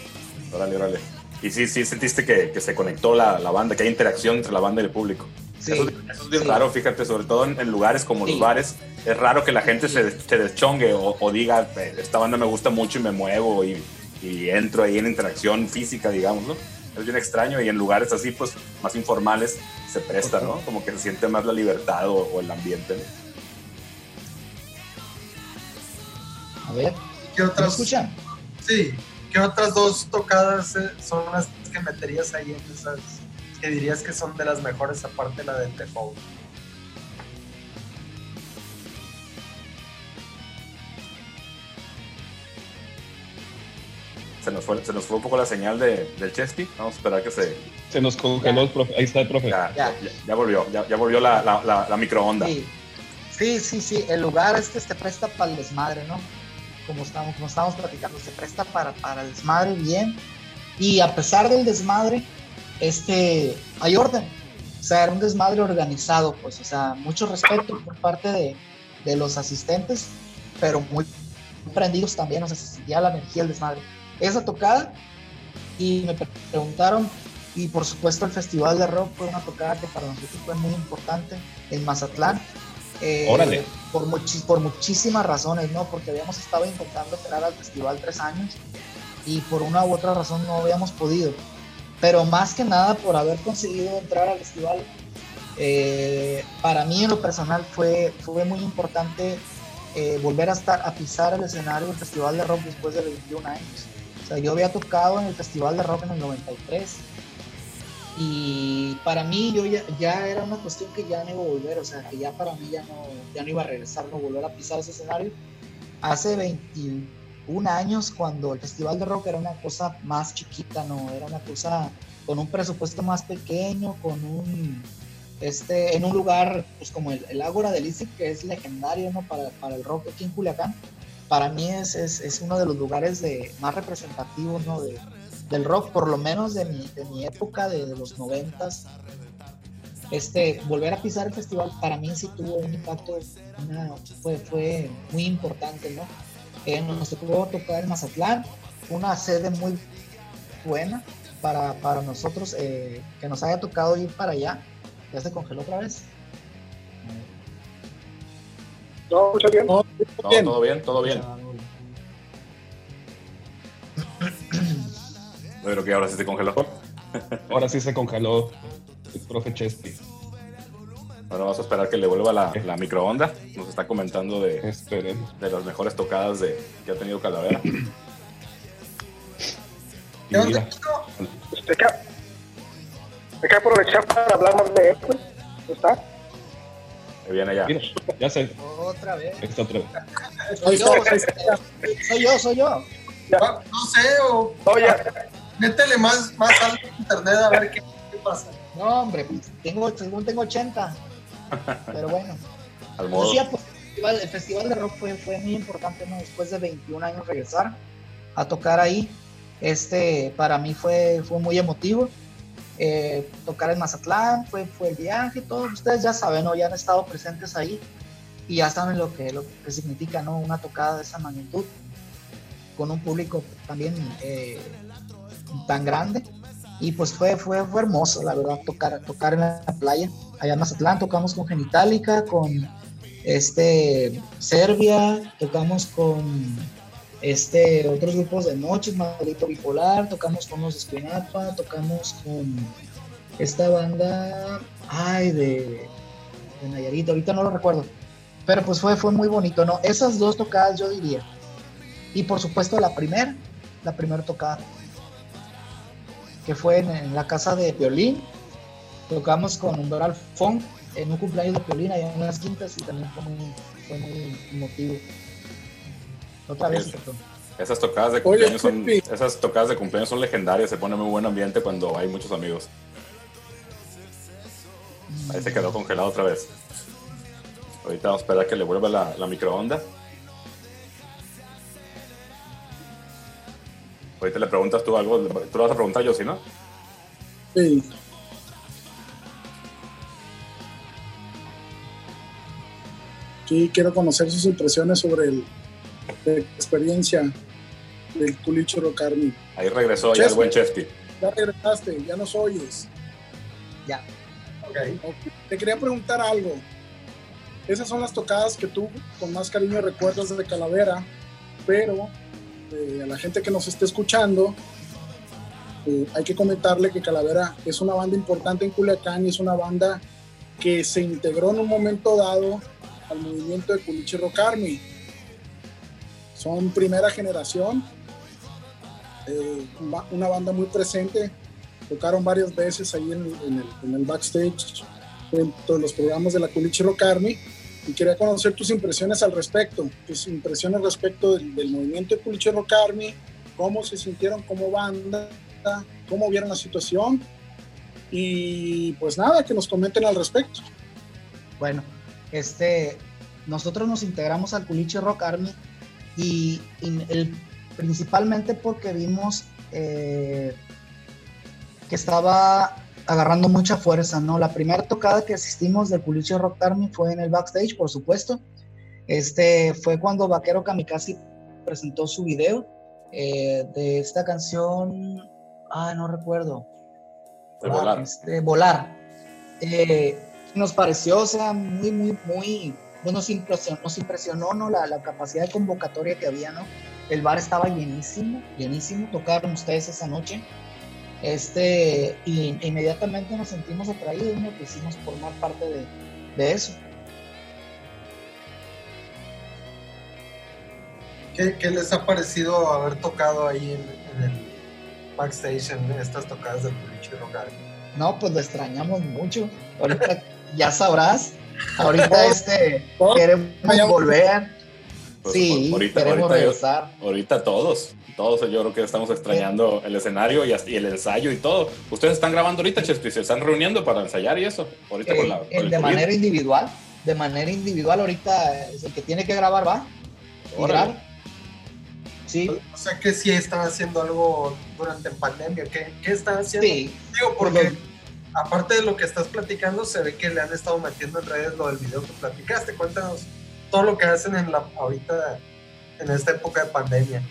Speaker 4: Órale, órale. Y sí, sí, sentiste que, que se conectó la, la banda, que hay interacción entre la banda y el público.
Speaker 7: Sí,
Speaker 4: eso, eso es bien
Speaker 7: sí.
Speaker 4: raro, fíjate, sobre todo en, en lugares como
Speaker 7: Sí.
Speaker 4: los bares. Es raro que la gente se, se deschongue o, o diga, "Eh, esta banda me gusta mucho y me muevo y, y entro ahí en interacción física, digamos, ¿no? Es bien extraño y en lugares así, pues, más informales se presta, ¿no? Como que se siente más la libertad o, o el ambiente, ¿no?
Speaker 7: A ver,
Speaker 6: ¿Qué
Speaker 7: ¿me
Speaker 6: otras,
Speaker 7: escuchan?
Speaker 6: sí, ¿qué otras dos tocadas eh, son las que meterías ahí en esas que dirías que son de las mejores aparte de la de The Hole?
Speaker 4: Se nos fue, se nos fue un poco la señal de, del Chesky. Vamos a esperar que se...
Speaker 3: Se nos congeló el profe. Ahí está el profe.
Speaker 4: Ya,
Speaker 7: Ya.
Speaker 4: ya, ya volvió, ya, ya volvió la, la, la, la microonda.
Speaker 7: Sí. sí, sí, sí, el lugar este se presta para el desmadre, ¿no? Como estamos, como estamos platicando, se presta para, para el desmadre bien. Y a pesar del desmadre, este, hay orden. O sea, era un desmadre organizado, pues, o sea, mucho respeto por parte de, de los asistentes, pero muy prendidos también, o sea, se sentía la energía del desmadre. Esa tocada, y me pre- preguntaron, y por supuesto el Festival de Rock fue una tocada que para nosotros fue muy importante en Mazatlán. Eh,
Speaker 3: Órale.
Speaker 7: Por, muchi- por muchísimas razones, ¿no? Porque habíamos estado intentando entrar al festival tres años y por una u otra razón no habíamos podido. Pero más que nada por haber conseguido entrar al festival, eh, para mí en lo personal fue, fue muy importante eh, volver a estar a pisar el escenario del Festival de Rock después de 21 años. O sea, yo había tocado en el Festival de Rock en el 93 y para mí yo ya, ya era una cuestión que ya no iba a volver, o sea, que ya para mí ya no, ya no iba a regresar, no volver a pisar ese escenario. Hace 21 años cuando el Festival de Rock era una cosa más chiquita, no, era una cosa con un presupuesto más pequeño, con un este, en un lugar pues como el, el Ágora del Izzi, que es legendario ¿no? para, para el rock aquí en Culiacán, para mí es, es, es uno de los lugares de, más representativos ¿no? de, del rock, por lo menos de mi, de mi época, de, de los noventas. Este, volver a pisar el festival para mí sí tuvo un impacto, una- fue, fue muy importante, ¿no? Eh, nos tocó tocar en Mazatlán, una sede muy buena para, para nosotros, eh, que nos haya tocado ir para allá. Ya se congeló otra vez.
Speaker 8: No, escucha bien.
Speaker 5: No, bien.
Speaker 4: todo bien, todo bien. Creo que ahora sí se congeló.
Speaker 3: Ahora sí se congeló el profe Chespi.
Speaker 4: Bueno, vamos a esperar que le vuelva la, la microonda. Nos está comentando de,
Speaker 3: Esperemos.
Speaker 4: de las mejores tocadas de, que ha tenido Calavera.
Speaker 6: ¿Qué onda?
Speaker 8: Pues hay que, hay que aprovechar para hablar más de él, pues. ¿No ¿Está?
Speaker 4: Viene ya.
Speaker 3: mira, ya sé,
Speaker 7: Otra vez.
Speaker 3: está otra vez.
Speaker 7: Soy yo, soy yo, soy yo.
Speaker 6: No, no sé, o
Speaker 8: No, ya.
Speaker 6: Métele más, más alto en internet a ver qué, qué pasa.
Speaker 7: No, hombre, pues, tengo, según tengo 80. Pero bueno.
Speaker 4: Al modo.
Speaker 7: Decía, pues, el festival, el festival de rock fue, fue muy importante, ¿no? Después de 21 años regresar a tocar ahí. Este, para mí fue, fue muy emotivo. Eh, tocar en Mazatlán, fue, fue el viaje, todos ustedes ya saben, ¿no? Ya han estado presentes ahí y ya saben lo que, lo que significa, ¿no? Una tocada de esa magnitud con un público también eh, tan grande. Y pues fue, fue, fue hermoso, la verdad, tocar, tocar en la playa. Allá en Mazatlán tocamos con Genitalica, con este, Serbia, tocamos con este, otros grupos de noches, Madrito Bipolar, tocamos con los Espinapa, tocamos con esta banda, ay, de, de Nayarit, ahorita no lo recuerdo. Pero pues fue, fue muy bonito, ¿no? Esas dos tocadas yo diría. Y por supuesto la primera, la primera tocada, que fue en, en la casa de Violín. Tocamos con Humberto Alfón en un cumpleaños de Violín allá en las quintas y también fue muy, fue muy emotivo. Otra vez,
Speaker 4: Es-. Esas tocadas de
Speaker 5: Oye,
Speaker 4: cumpleaños son, esas tocadas de cumpleaños son legendarias, se pone muy buen ambiente cuando hay muchos amigos. Ahí se quedó congelado otra vez. Ahorita vamos a esperar que le vuelva la, la microonda. Ahorita le preguntas tú algo, tú le vas a preguntar yo, si no?
Speaker 5: Sí. Sí, quiero conocer sus impresiones sobre el, la experiencia del Culicho Rocarmi.
Speaker 4: Ahí regresó ya el buen Chespi.
Speaker 5: Ya regresaste, ya nos oyes.
Speaker 7: Ya.
Speaker 6: Ok.
Speaker 5: Ok, Te quería preguntar algo. Esas son las tocadas que tú con más cariño recuerdas de Calavera, pero eh, a la gente que nos esté escuchando, eh, hay que comentarle que Calavera es una banda importante en Culiacán y es una banda que se integró en un momento dado al movimiento de Culichi Rock Army. Son primera generación, eh, una banda muy presente, tocaron varias veces ahí en, en el, en el backstage dentro de los programas de la Culichi Rock Army y quería conocer tus impresiones al respecto, tus impresiones respecto del, movimiento de Culichi Rock Army, cómo se sintieron como banda, cómo vieron la situación y pues nada, que nos comenten al respecto.
Speaker 7: Bueno, este, nosotros nos integramos al Culiche Rock Army y, principalmente porque vimos eh, que estaba agarrando mucha fuerza, ¿no? La primera tocada que asistimos del Culiche Rock Army fue en el backstage, por supuesto. Este fue cuando Vaquero Kamikaze presentó su video eh, de esta canción, ah, no recuerdo.
Speaker 4: De volar.
Speaker 7: Este, volar. Eh, nos pareció, o sea, muy, muy, muy, pues nos impresionó, nos impresionó ¿no? la, la capacidad de convocatoria que había, ¿no? El bar estaba llenísimo, llenísimo, tocaron ustedes esa noche. Este, y inmediatamente nos sentimos atraídos, ¿no? Quisimos formar parte de, de eso.
Speaker 6: ¿Qué, qué les ha parecido haber tocado ahí en, en el backstage en estas tocadas del Culichi Rock?
Speaker 7: No, pues lo extrañamos mucho. Ahorita ya sabrás. Ahorita este queremos volver.
Speaker 4: Pues,
Speaker 7: Sí,
Speaker 4: ahorita,
Speaker 7: queremos
Speaker 4: ahorita, yo-
Speaker 7: regresar.
Speaker 4: ahorita todos, todos yo creo que estamos extrañando el escenario y, y el ensayo y todo. Ustedes están grabando ahorita, Chespi, se están reuniendo para ensayar y eso. Ahorita con
Speaker 7: Eh,
Speaker 4: la, con
Speaker 7: eh,
Speaker 4: el
Speaker 7: de
Speaker 4: COVID.
Speaker 7: manera individual. De manera individual, ahorita es el que tiene que grabar va. Y
Speaker 4: Órale.
Speaker 7: graba. Sí,
Speaker 6: O sea que sí están haciendo algo durante pandemia. ¿Qué, qué están haciendo?
Speaker 7: sí.
Speaker 6: Digo, porque aparte de lo que estás platicando, se ve que le han estado metiendo en redes lo del video que platicaste. Cuéntanos todo lo que hacen en la ahorita en esta época de pandemia.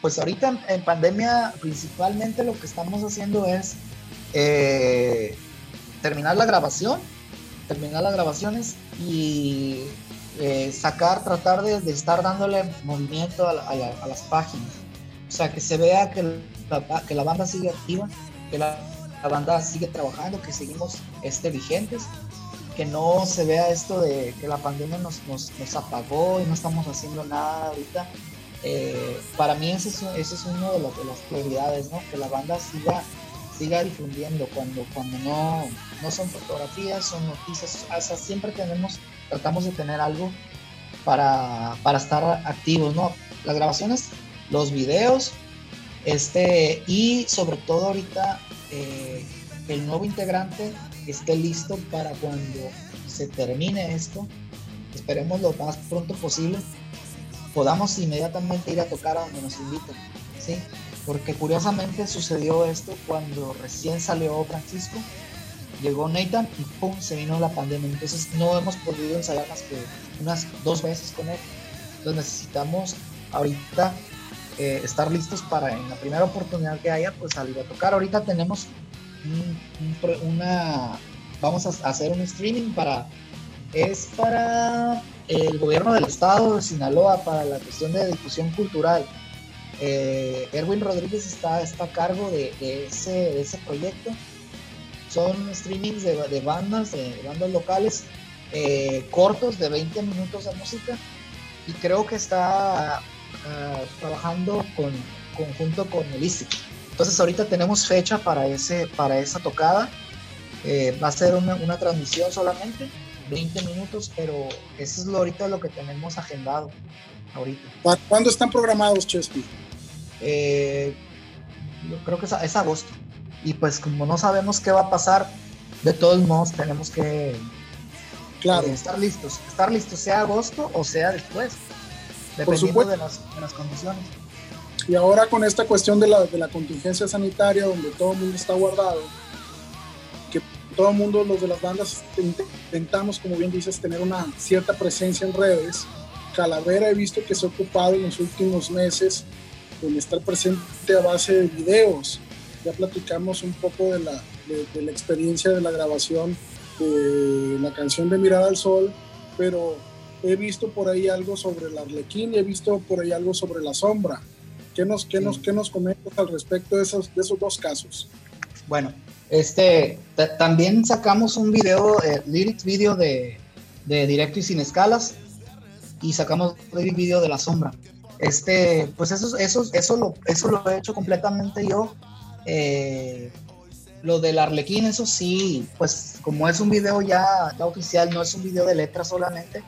Speaker 7: Pues ahorita en- pandemia principalmente lo que estamos haciendo es eh, terminar la grabación, terminar las grabaciones y eh, sacar, tratar de, de estar dándole movimiento a, a la- a las páginas. O sea, que se vea que la, que la banda sigue activa, que la, la banda sigue trabajando, que seguimos este, vigentes, que no se vea esto de que la pandemia nos, nos, nos apagó y no estamos haciendo nada ahorita eh, para mí ese es, ese es uno de, los, de las prioridades, ¿no? Que la banda siga, siga difundiendo cuando, cuando no, no son fotografías, son noticias, o siempre tenemos, tratamos de tener algo para, para estar activos, ¿no? Las grabaciones, los videos, este, y sobre todo ahorita eh, el nuevo integrante esté listo para cuando se termine esto, esperemos lo más pronto posible, podamos inmediatamente ir a tocar a donde nos inviten, ¿sí? Porque curiosamente sucedió esto cuando recién salió Francisco, llegó Nathan y pum, se vino la pandemia. Entonces no hemos podido ensayar más que unas dos veces con él. Entonces necesitamos ahorita eh, estar listos para en la primera oportunidad que haya, pues salir a tocar. Ahorita tenemos un- una, vamos a hacer un streaming para, es para el gobierno del estado de Sinaloa, para la cuestión de difusión cultural. Eh, Erwin Rodríguez está, está a cargo de, ese, de ese proyecto. Son streamings de, de bandas, de bandas locales, eh, cortos de 20 minutos de música. Y creo que está ah, trabajando con, conjunto con el ISIC. Entonces ahorita tenemos fecha para, ese, para esa tocada. Eh, va a ser una, una transmisión solamente, 20 minutos, pero eso es lo, ahorita lo que tenemos agendado ahorita.
Speaker 5: ¿Para ¿Cuándo están programados, Chespi?
Speaker 7: Eh, yo creo que es, agosto. Y pues como no sabemos qué va a pasar, de todos modos tenemos que
Speaker 5: Claro.
Speaker 7: eh, estar listos. Estar listos, sea agosto o sea después, dependiendo
Speaker 5: supuesto.
Speaker 7: de las, de las condiciones.
Speaker 5: Y ahora con esta cuestión de la, de la contingencia sanitaria, donde todo el mundo está guardado, que todo el mundo, los de las bandas, intentamos, como bien dices, tener una cierta presencia en redes. Calavera he visto que se ha ocupado en los últimos meses en estar presente a base de videos. Ya platicamos un poco de la, de, de la experiencia de la grabación de la canción de Mirada al Sol, pero he visto por ahí algo sobre el Arlequín y he visto por ahí algo sobre la sombra. ¿Qué nos, qué nos, qué nos comentas al respecto de esos, de esos dos casos?
Speaker 7: Bueno, este, ta- también sacamos un video, eh, lyrics video de, de directo y sin escalas, y sacamos lyric video de la sombra. Este, pues eso, eso, eso, lo, eso lo he hecho completamente yo. Eh, lo del Arlequín, eso sí, pues como es un video ya, ya oficial, no es un video de letras solamente,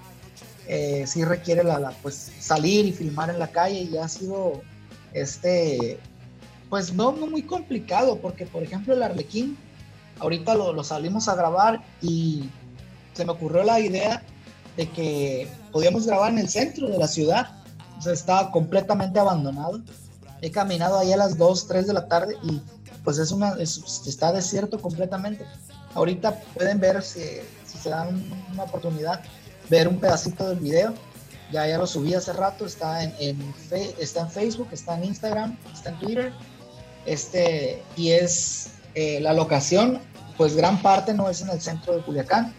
Speaker 7: eh, sí requiere la, la, pues salir y filmar en la calle y ha sido este pues no, muy complicado, porque por ejemplo el Arlequín, ahorita lo, salimos a grabar y se me ocurrió la idea de que podíamos grabar en el centro de la ciudad, o sea, estaba completamente abandonado. He caminado ahí a las 2, 3 de la tarde y pues es una, es- está desierto completamente. Ahorita pueden ver, si, si se dan una oportunidad, ver un pedacito del video. Ya, ya lo subí hace rato, está en, está en Facebook, está en Instagram, está en Twitter. Este, y es eh, la locación, pues gran parte no es en el centro de Culiacán.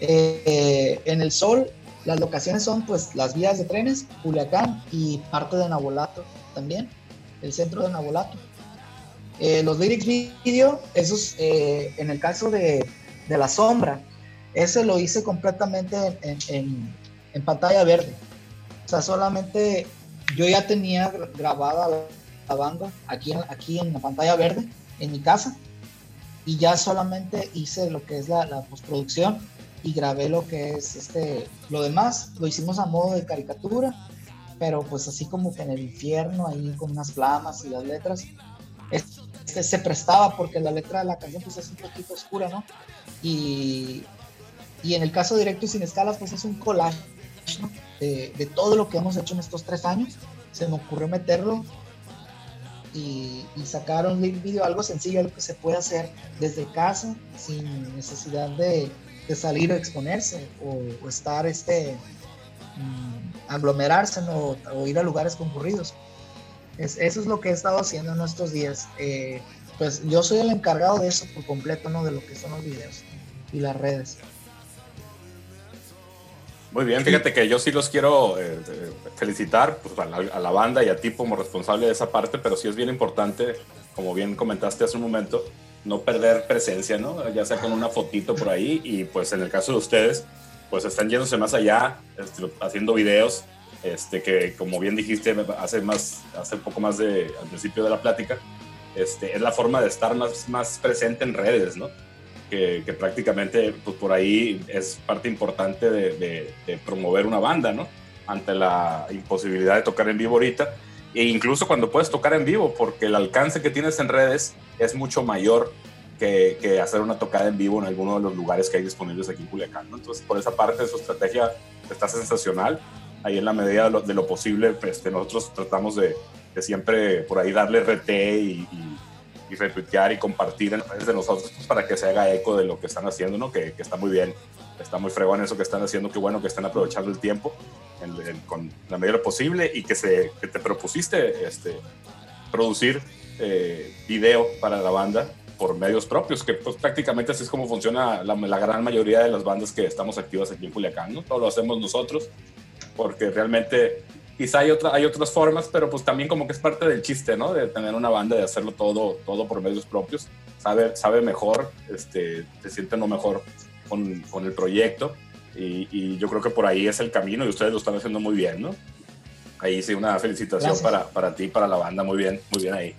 Speaker 7: Eh, en el sol, las locaciones son pues las vías de trenes, Culiacán y parte de Nabolato también, el centro de Nabolato. Eh, los lyrics video, esos en el caso de, de la sombra, ese lo hice completamente en, en- en pantalla verde. O sea, solamente yo ya tenía gra- grabada la, banda aquí en, aquí en la pantalla verde, en mi casa, y ya solamente hice lo que es la, la postproducción y grabé lo que es este, lo demás, lo hicimos a modo de caricatura, pero pues así como que en el infierno, ahí con unas flamas y las letras, este, se prestaba porque la letra de la canción pues es un poquito oscura, ¿no? Y, y en el caso directo y sin escalas, pues es un collage. De, de todo lo que hemos hecho en estos tres años. Se me ocurrió meterlo y, y sacar un video, algo sencillo, algo que se puede hacer desde casa sin necesidad de, de salir a exponerse o, o estar este mm, aglomerarse ¿no? o ir a lugares concurridos. Es, eso es lo que he estado haciendo en estos días. Eh, pues yo soy el encargado de eso por completo, ¿no? De lo que son los videos y las redes.
Speaker 4: Muy bien, fíjate que yo sí los quiero eh, eh, felicitar pues, a, la, a la banda y a ti como responsable de esa parte, pero sí es bien importante, como bien comentaste hace un momento, no perder presencia, ¿no? Ya sea con una fotito por ahí y pues en el caso de ustedes, pues están yéndose más allá, este, haciendo videos, este, que como bien dijiste hace, más, hace poco más de, al principio de la plática, este, es la forma de estar más, más presente en redes, ¿no? Que, prácticamente pues, por ahí es parte importante de, de, promover una banda, ¿no? Ante la imposibilidad de tocar en vivo ahorita, e incluso cuando puedes tocar en vivo, porque el alcance que tienes en redes es mucho mayor que, hacer una tocada en vivo en alguno de los lugares que hay disponibles aquí en Culiacán. ¿no? Entonces, por esa parte, su estrategia está sensacional. Ahí en la medida de lo, de posible, pues, este, nosotros tratamos de, de, siempre por ahí darle RT y, y retuitear y compartir en las redes de nosotros pues, para que se haga eco de lo que están haciendo, ¿no? que, que está muy bien, está muy fregón eso que están haciendo, qué bueno que están aprovechando el tiempo en, en, con la medida posible y que, se, que te propusiste este, producir eh, video para la banda por medios propios, que pues prácticamente así es como funciona la, la, gran mayoría de las bandas que estamos activas aquí en Culiacán, ¿no? Todo lo hacemos nosotros, porque realmente quizá hay, otra, hay otras formas, pero pues también como que es parte del chiste, ¿no? De tener una banda, de hacerlo todo, todo por medios propios, sabe, sabe mejor, este, se siente no mejor con, con el proyecto, y, y, yo creo que por ahí es el camino y ustedes lo están haciendo muy bien, ¿no? Ahí sí, una felicitación para, para ti, para la banda, muy bien, muy bien ahí.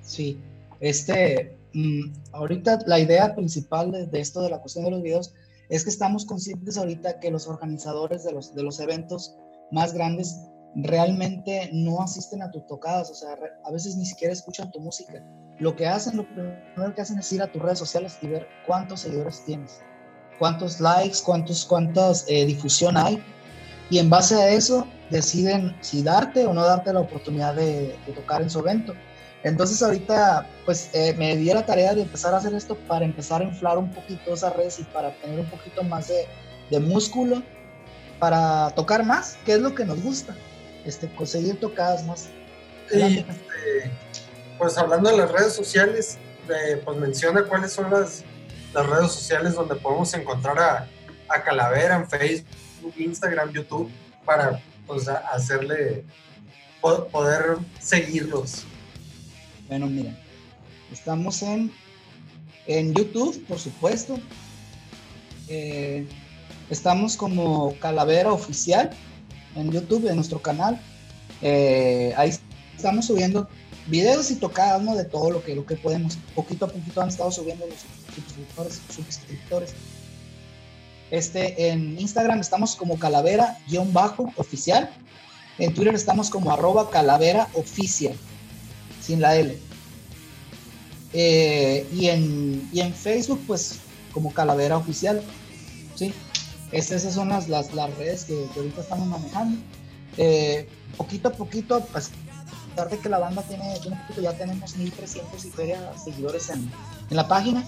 Speaker 7: Sí, este, Mm, ahorita la idea principal de, de, esto de la cuestión de los videos es que estamos conscientes ahorita que los organizadores de los, de los eventos más grandes realmente no asisten a tus tocadas, o sea, a veces ni siquiera escuchan tu música. Lo que hacen, lo primero que hacen es ir a tus redes sociales y ver cuántos seguidores tienes, cuántos likes, cuántos, cuántas eh, difusión hay, y en base a eso deciden si darte o no darte la oportunidad de, de tocar en su evento. Entonces ahorita pues eh, me di la tarea de empezar a hacer esto para empezar a inflar un poquito esas redes y para tener un poquito más de, de músculo para tocar más, que es lo que nos gusta, este, conseguir tocadas más.
Speaker 6: Y, este, pues hablando de las redes sociales, eh, pues menciona cuáles son las, las, redes sociales donde podemos encontrar a, a Calavera en Facebook, Instagram, YouTube, para pues, hacerle, poder seguirlos.
Speaker 7: Bueno, miren, estamos en, en YouTube, por supuesto. Eh, estamos como Calavera Oficial en YouTube, en nuestro canal. Eh, ahí estamos subiendo videos y tocadas ¿no? de todo lo que, lo que podemos. Poquito a poquito han estado subiendo los suscriptores. suscriptores. Este, en Instagram estamos como calavera-oficial. En Twitter estamos como arroba calavera sin la L. Eh, y, en, y en Facebook, pues como Calavera Oficial. ¿sí? Esas son las, las, las redes que, que, ahorita estamos manejando. Eh, poquito a poquito, a pesar de que la banda tiene, ya tenemos 1300 y feria seguidores en, en, la página.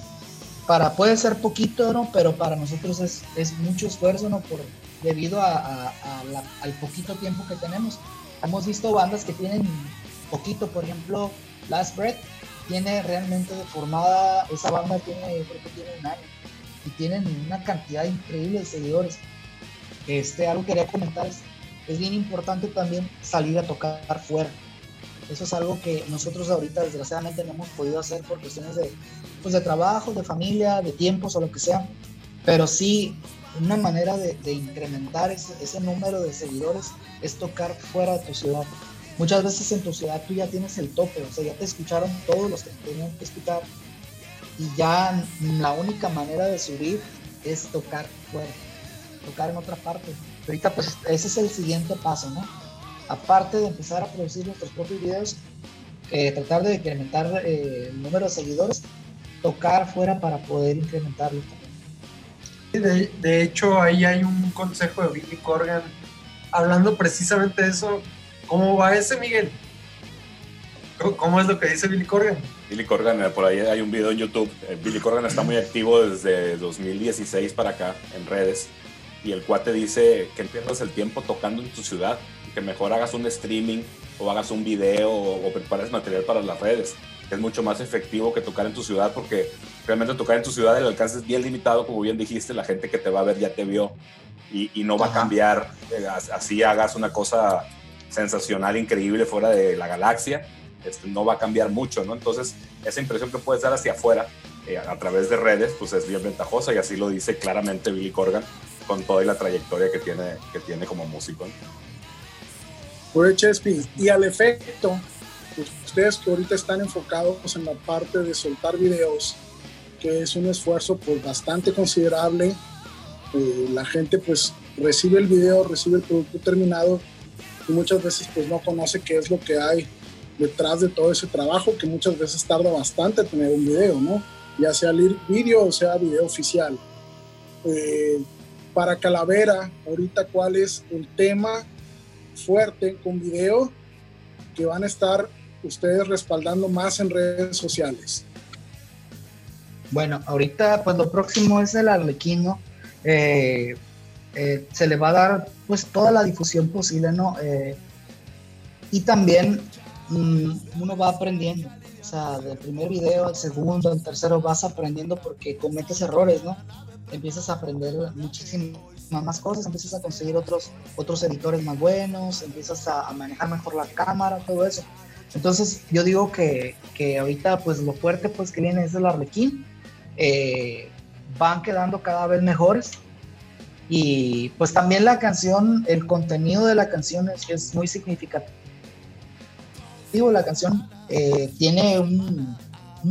Speaker 7: Para, puede ser poquito, ¿no? Pero para nosotros es, es mucho esfuerzo, ¿no? Por, debido a, a, a la, al poquito tiempo que tenemos. Hemos visto bandas que tienen poquito, por ejemplo, Last Breath tiene realmente deformada, esa banda tiene, yo creo que tiene un año, y tienen una cantidad increíble de seguidores. Este, algo que quería comentar es, es bien importante también salir a tocar fuera. Eso es algo que nosotros ahorita desgraciadamente no hemos podido hacer por cuestiones de, pues de trabajo, de familia, de tiempos o lo que sea. Pero sí, una manera de, de incrementar ese, ese número de seguidores es tocar fuera de tu ciudad muchas veces en tu ciudad tú ya tienes el tope, o sea, ya te escucharon todos los que tenían que escuchar y ya la única manera de subir es tocar fuera, tocar en otra parte. Ahorita pues ese es el siguiente paso, ¿no? Aparte de empezar a producir nuestros propios videos, eh, tratar de incrementar eh, el número de seguidores, tocar fuera para poder incrementarlo.
Speaker 6: De, de hecho, ahí hay un consejo de Billy Corgan hablando precisamente de eso, ¿Cómo va ese, Miguel? ¿Cómo es lo que dice Billy Corgan?
Speaker 4: Billy Corgan, eh, por ahí hay un video en YouTube. Eh, Billy Corgan está muy activo desde 2016 para acá en redes. Y el cuate dice que pierdas el tiempo tocando en tu ciudad, que mejor hagas un streaming o hagas un video o, o prepares material para las redes. Es mucho más efectivo que tocar en tu ciudad porque realmente tocar en tu ciudad el alcance es bien limitado, como bien dijiste, la gente que te va a ver ya te vio y, y no va Ajá. a cambiar. Eh, así hagas una cosa sensacional, increíble fuera de la galaxia, este, no va a cambiar mucho, ¿no? Entonces, esa impresión que puedes dar hacia afuera eh, a través de redes, pues es bien ventajosa y así lo dice claramente Billy Corgan con toda la trayectoria que tiene, que tiene como músico.
Speaker 5: Oye, Chespi, y al efecto, pues, ustedes que ahorita están enfocados en la parte de soltar videos, que es un esfuerzo pues bastante considerable, eh, la gente pues recibe el video, recibe el producto terminado y muchas veces pues no conoce qué es lo que hay detrás de todo ese trabajo que muchas veces tarda bastante tener un video, ¿no? Ya sea vídeo o sea video oficial. Eh, para Calavera, ahorita cuál es el tema fuerte con video que van a estar ustedes respaldando más en redes sociales.
Speaker 7: Bueno, ahorita pues lo próximo es el arlequino. Eh, eh, se le va a dar pues toda la difusión posible, ¿no? Eh, y también uno va aprendiendo, o sea, del primer video al segundo, al tercero vas aprendiendo porque cometes errores, ¿no? Empiezas a aprender muchísimas más cosas, empiezas a conseguir otros, otros editores más buenos, empiezas a, manejar mejor la cámara, todo eso. Entonces yo digo que, que ahorita pues lo fuerte pues que viene es el arlequín, eh, van quedando cada vez mejores y pues también la canción, el contenido de la canción es, muy significativo. La canción eh, tiene un,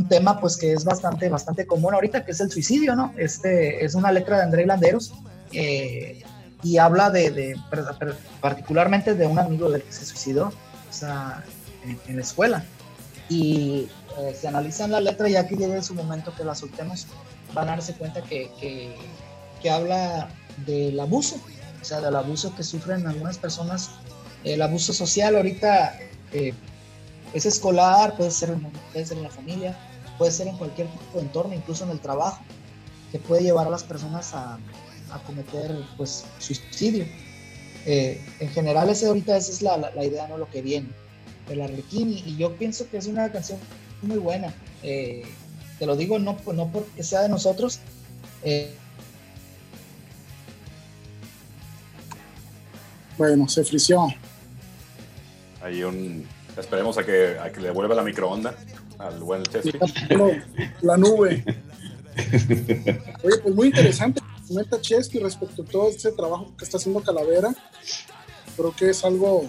Speaker 7: tema pues que es bastante, bastante común ahorita, que es el suicidio, ¿no? Este es una letra de André Landeros eh, y habla de, particularmente de un amigo del que se suicidó, o sea, en, la escuela. Y eh, se analiza la letra ya que llegue su momento que la soltemos, van a darse cuenta que, que, que habla del abuso, o sea, del abuso que sufren algunas personas, el abuso social ahorita eh, es escolar, puede ser, puede ser en la familia, puede ser en cualquier tipo de entorno, incluso en el trabajo, que puede llevar a las personas a, a cometer pues suicidio. Eh, en general ese ahorita esa es la, la, idea, no lo que viene del Arlequín y, yo pienso que es una canción muy buena. Eh, te lo digo no, no porque sea de nosotros,
Speaker 5: Bueno, se frició.
Speaker 4: Hay un. Esperemos a que, a que le vuelva la microonda al buen Chesky.
Speaker 5: La nube. Oye, pues muy interesante. Comenta Chesky respecto a todo ese trabajo que está haciendo Calavera. Creo que es algo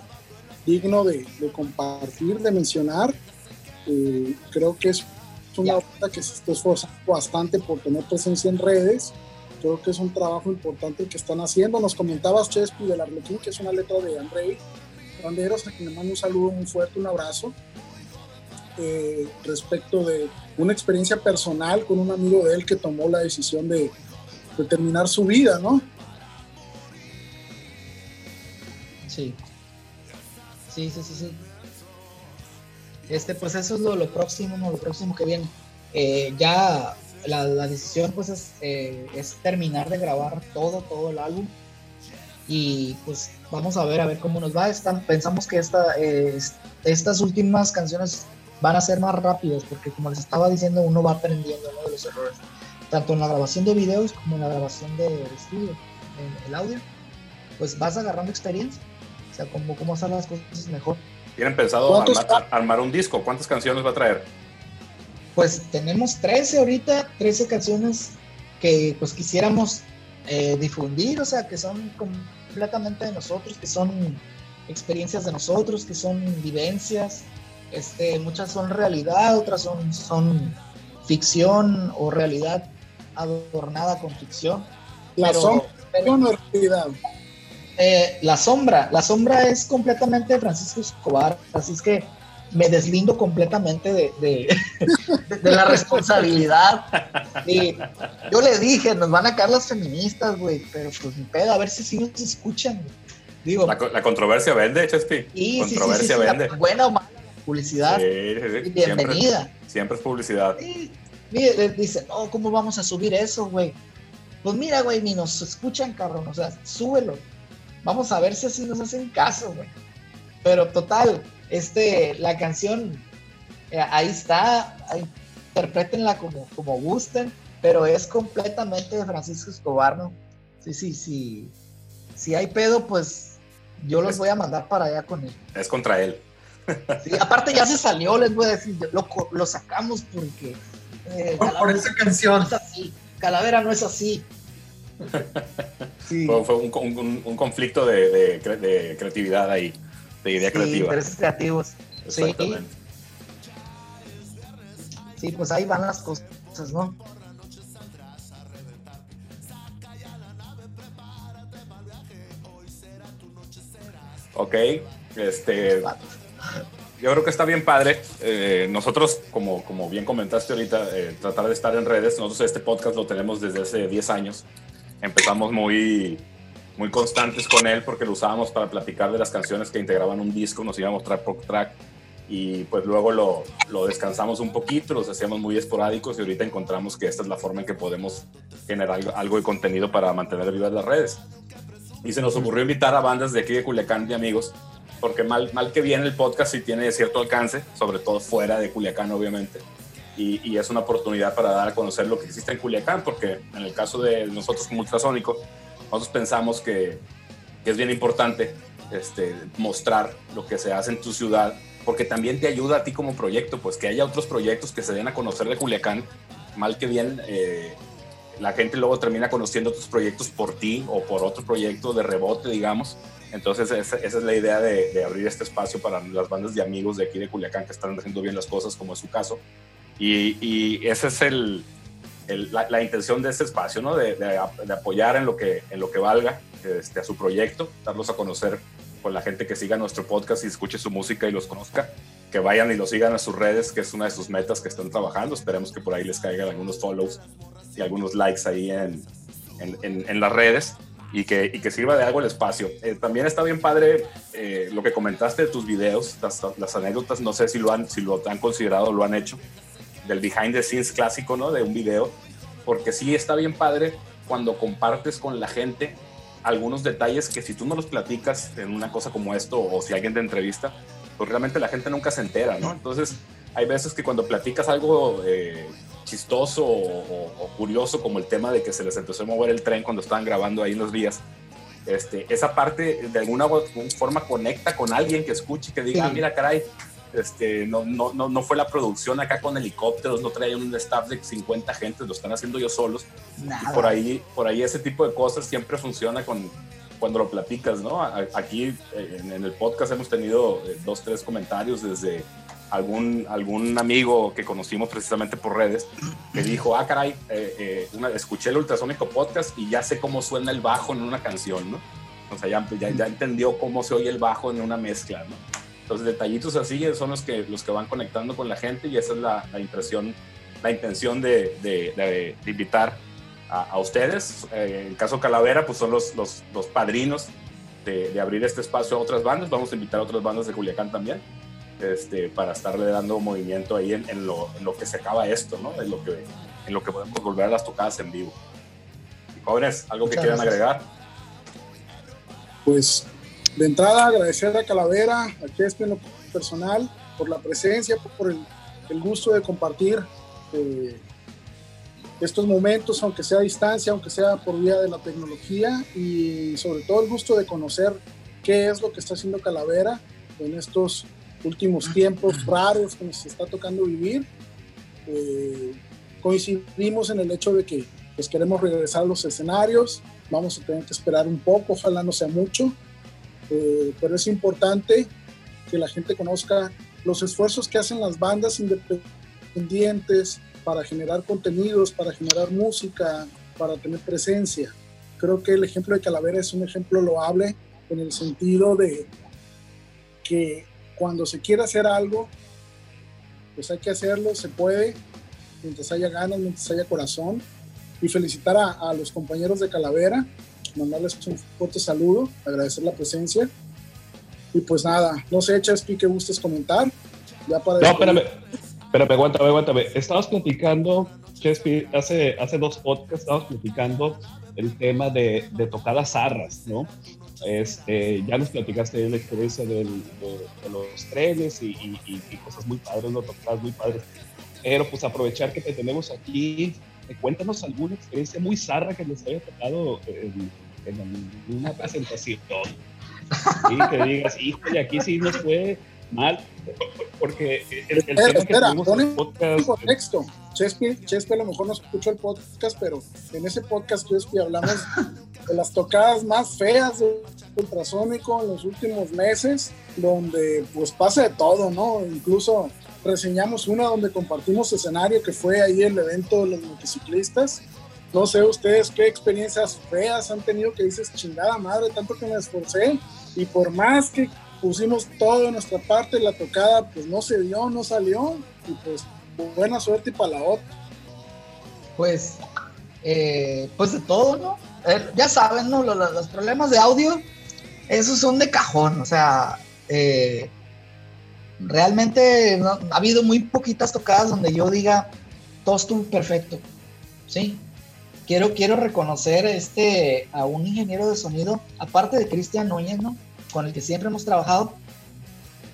Speaker 5: digno de, compartir, de mencionar. Eh, creo que es una banda que se está esforzando bastante por tener presencia en redes Creo que es un trabajo importante que están haciendo. Nos comentabas, Chespi, del Arlequín, que es una letra de Andrei Banderos, a quien le mando un saludo muy fuerte, un abrazo. Eh, respecto de una experiencia personal con un amigo de él que tomó la decisión de, terminar su vida, ¿no?
Speaker 7: Sí. Sí, sí, sí, sí. Este, pues eso es lo, próximo, lo próximo que viene. Eh, ya la, decisión pues eh, es, terminar de grabar todo, todo el álbum y pues vamos a ver a ver cómo nos va. Están, pensamos que esta, eh, estas últimas canciones van a ser más rápidas porque como les estaba diciendo uno va aprendiendo de los errores, tanto en la grabación de videos como en la grabación de, estudio, en el audio, pues vas agarrando experiencia, o sea, cómo, cómo hacer las cosas mejor.
Speaker 4: ¿Tienen pensado armar, armar un disco? ¿Cuántas canciones va a traer?
Speaker 7: pues tenemos 13 ahorita, 13 canciones que pues quisiéramos eh, difundir, o sea, que son completamente de nosotros, que son experiencias de nosotros, que son vivencias, este, muchas son realidad, otras son, son ficción o realidad adornada con ficción.
Speaker 5: La sombra realidad.
Speaker 7: Eh, la sombra, la sombra es completamente de Francisco Escobar, así es que me deslindo completamente de, de, la responsabilidad. Y yo le dije, nos van a caer las feministas, güey, pero pues ni pedo, a ver si sí nos escuchan. Digo,
Speaker 4: la, controversia vende, Chespi.
Speaker 7: Sí, controversia vende. buena o mala publicidad. Bienvenida.
Speaker 4: Siempre, es publicidad.
Speaker 7: Mire, dice, no, ¿cómo vamos a subir eso, güey? Pues mira, güey, ni nos escuchan, cabrón. O sea, súbelo. Vamos a ver si así nos hacen caso, güey. Pero total, este, la canción, eh, ahí está, interpretenla como, como gusten, pero es completamente de Francisco Escobar, ¿no? Sí, sí, sí. Si hay pedo, pues yo los voy a mandar para allá con él.
Speaker 4: Es contra él.
Speaker 7: Sí, aparte ya se salió, les voy a decir, lo, lo sacamos porque...
Speaker 6: Eh, por, esa canción.
Speaker 7: No es así. Calavera no es así.
Speaker 4: Fue, un, conflicto de, de creatividad ahí de idea
Speaker 7: Sí,
Speaker 4: creativa.
Speaker 7: intereses creativos. Sí.
Speaker 4: Exactamente.
Speaker 7: Sí, pues ahí van las cosas, ¿no?
Speaker 4: Ok, este, yo creo que está bien padre. Eh, nosotros, como, como bien comentaste ahorita, eh, tratar de estar en redes. Nosotros este podcast lo tenemos desde hace 10 años. Empezamos muy, muy constantes con él porque lo usábamos para platicar de las canciones que integraban un disco. Nos íbamos track por track y pues luego lo, lo descansamos un poquito, los hacíamos muy esporádicos y ahorita encontramos que esta es la forma en que podemos generar algo, de contenido para mantener vivas las redes. Y se nos ocurrió invitar a bandas de aquí de Culiacán, de amigos, porque mal, mal que viene el podcast sí tiene cierto alcance, sobre todo fuera de Culiacán, obviamente. Y, y, es una oportunidad para dar a conocer lo que existe en Culiacán, porque en el caso de nosotros como Ultrasónico, nosotros pensamos que, que es bien importante este, mostrar lo que se hace en tu ciudad, porque también te ayuda a ti como proyecto, pues que haya otros proyectos que se den a conocer de Culiacán, mal que bien. Eh, la gente luego termina conociendo tus proyectos por ti o por otro proyecto de rebote, digamos. Entonces, esa, esa es la idea de, de, abrir este espacio para las bandas de amigos de aquí de Culiacán que están haciendo bien las cosas, como es su caso. Y, y esa es el, el, la, la, intención de este espacio, ¿no? De, de, de, apoyar en lo que, en lo que valga este, a su proyecto, darlos a conocer con la gente que siga nuestro podcast y escuche su música y los conozca, que vayan y lo sigan a sus redes, que es una de sus metas que están trabajando. Esperemos que por ahí les caigan algunos follows y algunos likes ahí en, en, en, en las redes y que, y que, sirva de algo el espacio. Eh, también está bien padre eh, lo que comentaste de tus videos, las, las, anécdotas, no sé si lo, han, si lo han considerado, lo han hecho, del behind the scenes clásico, ¿no? De un video, porque sí está bien padre cuando compartes con la gente algunos detalles que si tú no los platicas en una cosa como esto o si alguien te entrevista, pues realmente la gente nunca se entera, ¿no? Entonces, hay veces que cuando platicas algo eh, chistoso o, curioso, como el tema de que se les empezó a mover el tren cuando estaban grabando ahí en los días, este, esa parte de alguna forma conecta con alguien que escuche y que diga, sí. ah, mira, caray, este, no, no, no, no, fue la producción acá con helicópteros, no traían un staff de 50 gente, lo están haciendo ellos solos. Nada. Y por ahí, por ahí ese tipo de cosas siempre funciona con, cuando lo platicas, ¿no? Aquí en, en el podcast hemos tenido eh, dos, tres comentarios desde algún, algún amigo que conocimos precisamente por redes que dijo, ah, caray, eh, eh, una, escuché el ultrasónico podcast y ya sé cómo suena el bajo en una canción, ¿no? O sea, ya, ya, ya entendió cómo se oye el bajo en una mezcla, ¿no? Entonces, detallitos así son los que, los que van conectando con la gente y esa es la, la impresión, la intención de, de, de, de invitar a, a ustedes. Eh, en el caso Calavera, pues son los, los, los padrinos de, abrir este espacio a otras bandas. Vamos a invitar a otras bandas de Culiacán también este, para estarle dando movimiento ahí en, en, lo, en, lo, que se acaba esto, ¿no? En lo, que, en lo que podemos volver a las tocadas en vivo. Y jóvenes, ¿algo que quieran gracias. agregar?
Speaker 5: Pues de entrada agradecer a Calavera, a Chespe en lo personal, por la presencia, por el, el gusto de compartir eh, estos momentos, aunque sea a distancia, aunque sea por vía de la tecnología, y sobre todo el gusto de conocer qué es lo que está haciendo Calavera en estos últimos tiempos raros que nos está tocando vivir. Eh, coincidimos en el hecho de que pues, queremos regresar a los escenarios, vamos a tener que esperar un poco, ojalá no sea mucho, eh, pero es importante que la gente conozca los esfuerzos que hacen las bandas independientes para generar contenidos, para generar música, para tener presencia. Creo que el ejemplo de Calavera es un ejemplo loable en el sentido de que cuando se quiere hacer algo, pues hay que hacerlo, se puede, mientras haya ganas, mientras haya corazón. Y felicitar a, a los compañeros de Calavera, mandarles un fuerte saludo, agradecer la presencia. Y pues nada, no sé, Chespi, ¿qué gustes comentar?
Speaker 3: Ya para no, espérame, espérame, aguántame, aguántame. Estabas platicando, Chespi, hace, hace dos podcasts estabas platicando el tema de, de tocar las zarras, ¿no? Este, ya nos platicaste de la experiencia del, de, de, los trenes y, y, y, cosas muy padres, no tocadas muy padres. Pero pues aprovechar que te tenemos aquí, cuéntanos alguna experiencia muy zarra que les haya tocado en, en una presentación. Y que digas, híjole, aquí sí nos fue mal, porque el, el
Speaker 5: espera, tema espera, pon en podcast, contexto. Chespi, Chespi a lo mejor no escuchó el podcast, pero en ese podcast, Chespi, hablamos de las tocadas más feas de ultrasónico en los últimos meses, donde pues pasa de todo, ¿no? Incluso reseñamos una donde compartimos escenario que fue ahí el evento de los motociclistas. No sé ustedes qué experiencias feas han tenido que dices, chingada madre, tanto que me esforcé y por más que pusimos todo de nuestra parte, la tocada pues no se dio, no salió y pues buena suerte y para la otra.
Speaker 7: Pues, eh, pues de todo, ¿no? Eh, ya saben, ¿no? Los, problemas de audio, esos son de cajón, o sea, eh, realmente no- ha habido muy poquitas tocadas donde yo diga, todo estuvo perfecto, ¿sí? Quiero, quiero reconocer este, a un ingeniero de sonido, aparte de Cristian Núñez, ¿no? Con el que siempre hemos trabajado.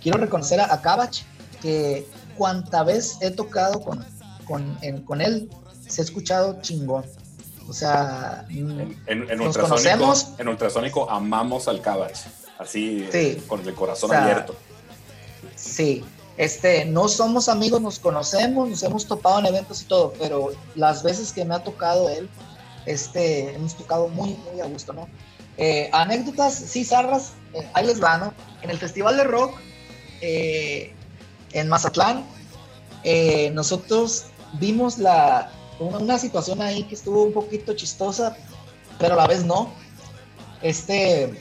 Speaker 7: Quiero reconocer a, a Kabach, que cuanta vez he tocado con, con, en- con él, se ha escuchado chingón. O sea,
Speaker 4: En, en, en
Speaker 7: Nos
Speaker 4: ultrasónico,
Speaker 7: conocemos.
Speaker 4: en ultrasónico amamos al Cabach. Así,
Speaker 7: Sí.
Speaker 4: con el corazón
Speaker 7: O sea,
Speaker 4: abierto.
Speaker 7: Sí, este, no somos amigos, nos conocemos, nos hemos topado en eventos y todo, pero las veces que me ha tocado él, este, hemos tocado muy, muy a gusto, ¿no? Eh, anécdotas, sí, zarras, eh, ahí les va, ¿no? En el Festival de Rock, eh, en Mazatlán, eh, nosotros vimos la, una, una situación ahí que estuvo un poquito chistosa, pero a la vez no. Este,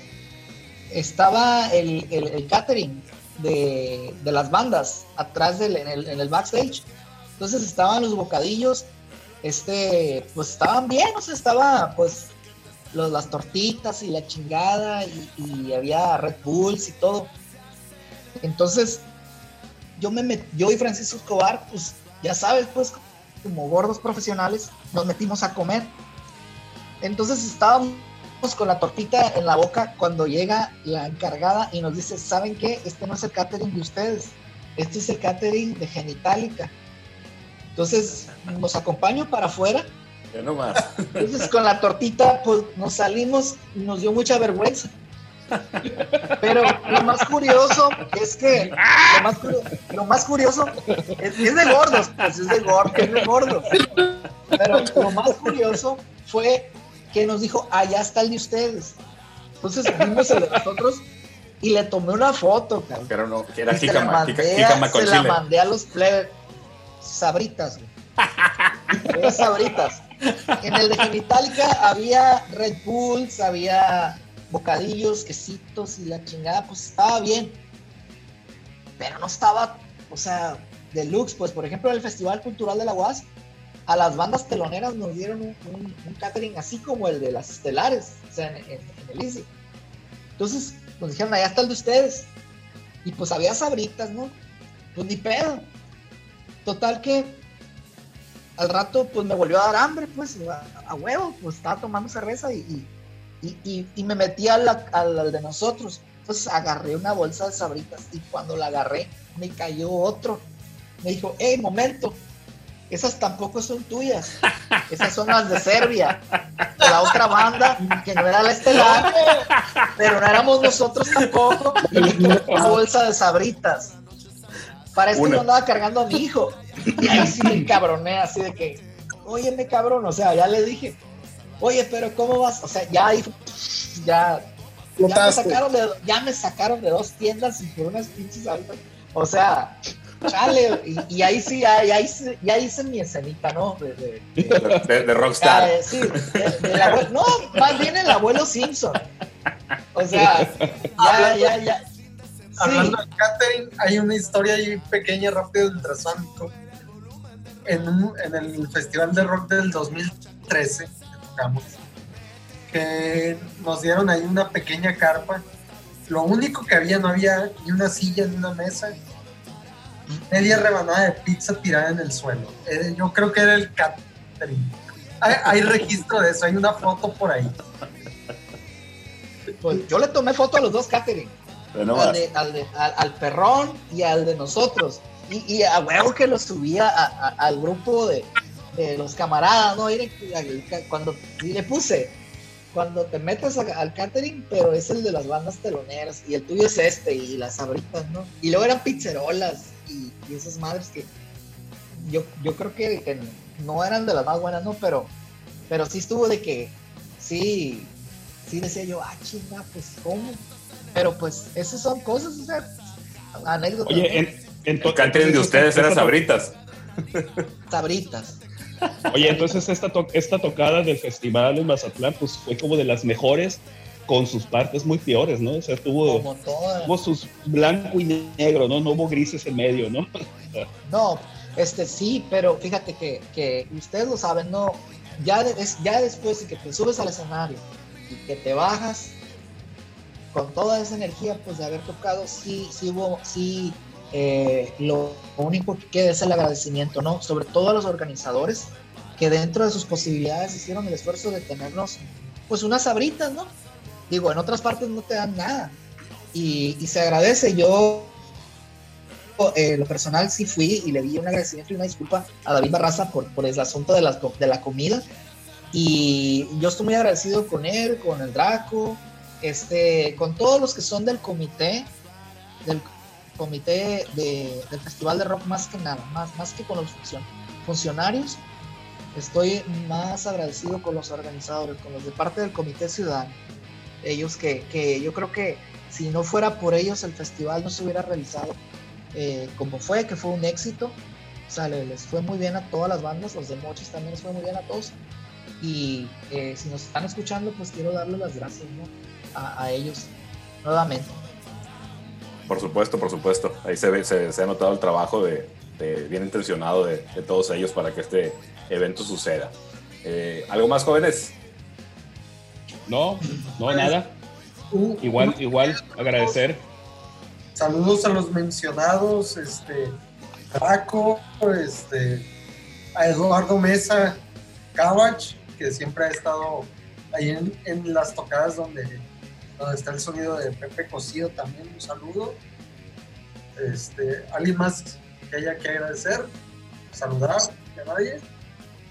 Speaker 7: estaba el, el, el catering de, de las bandas atrás del, en, el, en el backstage. Entonces estaban los bocadillos, este, pues estaban bien, o sea, estaba pues los, las tortitas y la chingada y, había Red Bulls y todo. Entonces yo me met- yo y Francisco Escobar, pues ya sabes, pues como gordos profesionales, nos metimos a comer. Entonces estábamos con la tortita en la boca cuando llega la encargada y nos dice, ¿saben qué? Este no es el catering de ustedes, este es el catering de Genitalica. Entonces nos acompaño para afuera,
Speaker 4: nomás.
Speaker 7: entonces con la tortita pues nos salimos y nos dio mucha vergüenza. Pero lo más curioso es que lo más, curio- lo más curioso es, es de gordos, pues es de gordos, es de gordos. Pero lo más curioso fue que nos dijo, allá está el de ustedes. Entonces vimos el de nosotros y le tomé una foto, cabrón.
Speaker 4: Era, no, que era jícama, jícama con
Speaker 7: se la mandé a los plebes. Sabritas, güey. Sabritas. En el de Genitalica había Red Bulls, había bocadillos, quesitos y la chingada, pues estaba bien. Pero no estaba, o sea, deluxe. Pues, por ejemplo, en el Festival Cultural de la UAS, a las bandas teloneras nos dieron un, un- un catering así como el de las estelares, o sea, en, en- en el Easy. Entonces, nos dijeron, allá está el de ustedes. Y pues había sabritas, ¿no? Pues ni pedo. Total que al rato pues me volvió a dar hambre, pues a, a huevo, pues estaba tomando cerveza y, y, y- y- me metí al, al, al de nosotros. Entonces agarré una bolsa de sabritas y cuando la agarré me cayó otro. Me dijo, hey, momento, esas tampoco son tuyas, esas son las de Serbia, de la otra banda que no era la estelar, pero no éramos nosotros tampoco. Y una bolsa de sabritas. Para esto yo andaba cargando a mi hijo. Y ahí sí me cabroné, así de que, óyeme cabrón, o sea, ya le dije, oye, pero ¿cómo vas? O sea, ya ahí, ya, ya me sacaron de, ya me sacaron de dos tiendas y por unas pinches sabritas. O sea, chale, y, y ahí sí, ya, ya hice, ya hice mi escenita, ¿no? De, de- de-
Speaker 4: De, de Rockstar.
Speaker 7: Ah, sí, de- del abuelo- no, más bien el abuelo Simpson. O sea, ya, ya, ya. Sí,
Speaker 6: Hablando de catering, hay una historia ahí pequeña, rápido, del ultrasónico. En, un- en el Festival de Rock del 2013, que tocamos, que nos dieron ahí una pequeña carpa. Lo único que había, no había ni una silla ni una mesa. Media rebanada de pizza tirada en el suelo. Eh, yo creo que era el catering. Hay, hay registro de eso, hay una foto por ahí.
Speaker 7: pues yo le tomé foto a los dos catering. Al, de- al, de- al- al perrón y al de nosotros. Y, y a huevo que lo subía a- a- al grupo de, de los camaradas, ¿no? Cuando y le puse, cuando te metes a- al catering, pero es el de las bandas teloneras, y el tuyo es este, y las sabritas, ¿no? Y luego eran pizzerolas y, y esas madres que yo, yo creo que, que no eran de las más buenas, ¿no? Pero, pero sí estuvo de que, sí, sí decía yo, ah, chinga, pues, ¿cómo? Pero pues, esas son cosas, o sea, anécdotas.
Speaker 3: Oye, en, en
Speaker 4: El catering de ustedes
Speaker 3: esta-
Speaker 4: era
Speaker 3: esta to-
Speaker 4: sabritas.
Speaker 7: Sabritas.
Speaker 3: Oye, entonces esta, to- esta tocada del festival en Mazatlán, pues fue como de las mejores, con sus partes muy peores, ¿no? O sea, tuvo, tuvo sus blanco y negro, ¿no? No hubo grises en medio, ¿no?
Speaker 7: No, este sí, pero fíjate que, que ustedes lo saben, no, ya, de- ya después de que te subes al escenario y que te bajas con toda esa energía, pues de haber tocado, sí, sí hubo, sí, eh, lo único que queda es el agradecimiento, ¿no? Sobre todo a los organizadores que dentro de sus posibilidades hicieron el esfuerzo de tenernos, pues unas sabritas, ¿no? Digo, en otras partes no te dan nada y, y se agradece. Yo eh, lo personal sí fui y le di un agradecimiento y una disculpa a David Barraza por, por el asunto de, co- de la comida. Y yo estoy muy agradecido con él, con el Draco, este, con todos los que son del comité, del comité de- del Festival de Rock, más que nada, más, más que con los funcion- funcionarios. Estoy más agradecido con los organizadores, con los de parte del Comité Ciudadano. Ellos que, que yo creo que si no fuera por ellos el festival no se hubiera realizado eh, como fue, que fue un éxito. O sea, le- les fue muy bien a todas las bandas, los de Mochis también les fue muy bien a todos. Y eh, si nos están escuchando, pues quiero darles las gracias ¿no? a, a ellos nuevamente.
Speaker 4: Por supuesto, por supuesto. Ahí se, ve, se, se ha notado el trabajo de, de bien intencionado de, de todos ellos para que este evento suceda. Eh, ¿Algo más, jóvenes?
Speaker 3: No, no,
Speaker 6: Pues,
Speaker 3: nada.
Speaker 6: Un-
Speaker 3: Igual, igual, agradecer.
Speaker 6: Saludos a los mencionados, este, Draco, este, a Eduardo Mesa Cavach, que siempre ha estado ahí en, en las tocadas donde, donde está el sonido de Pepe Cosío, también un saludo. Este, ¿Alguien más que haya que agradecer? Saludar, que nadie.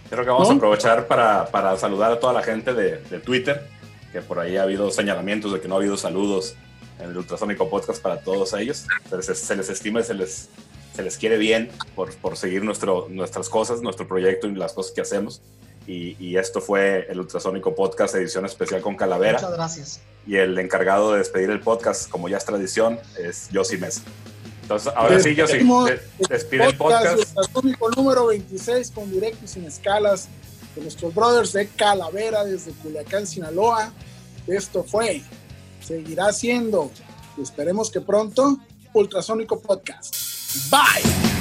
Speaker 4: Creo que vamos
Speaker 3: ¿No?
Speaker 4: a aprovechar para, para saludar a toda la gente de, de Twitter, que por ahí ha habido señalamientos de que no ha habido saludos en el Ultrasónico Podcast para todos ellos. Se les, se les estima y se les, se les quiere bien por, por seguir nuestro, nuestras cosas, nuestro proyecto y las cosas que hacemos. Y, y esto fue el Ultrasónico Podcast, edición especial con Calavera.
Speaker 7: Muchas gracias.
Speaker 4: Y el encargado de despedir el podcast, como ya es tradición, es Yossi Mesa. Entonces, ahora sí, Yossi, despide el podcast.
Speaker 9: Ultrasónico número 26 con directo y sin escalas de nuestros brothers de Calavera desde Culiacán, Sinaloa. Esto fue, seguirá siendo, y esperemos que pronto, Ultrasónico Podcast. Bye.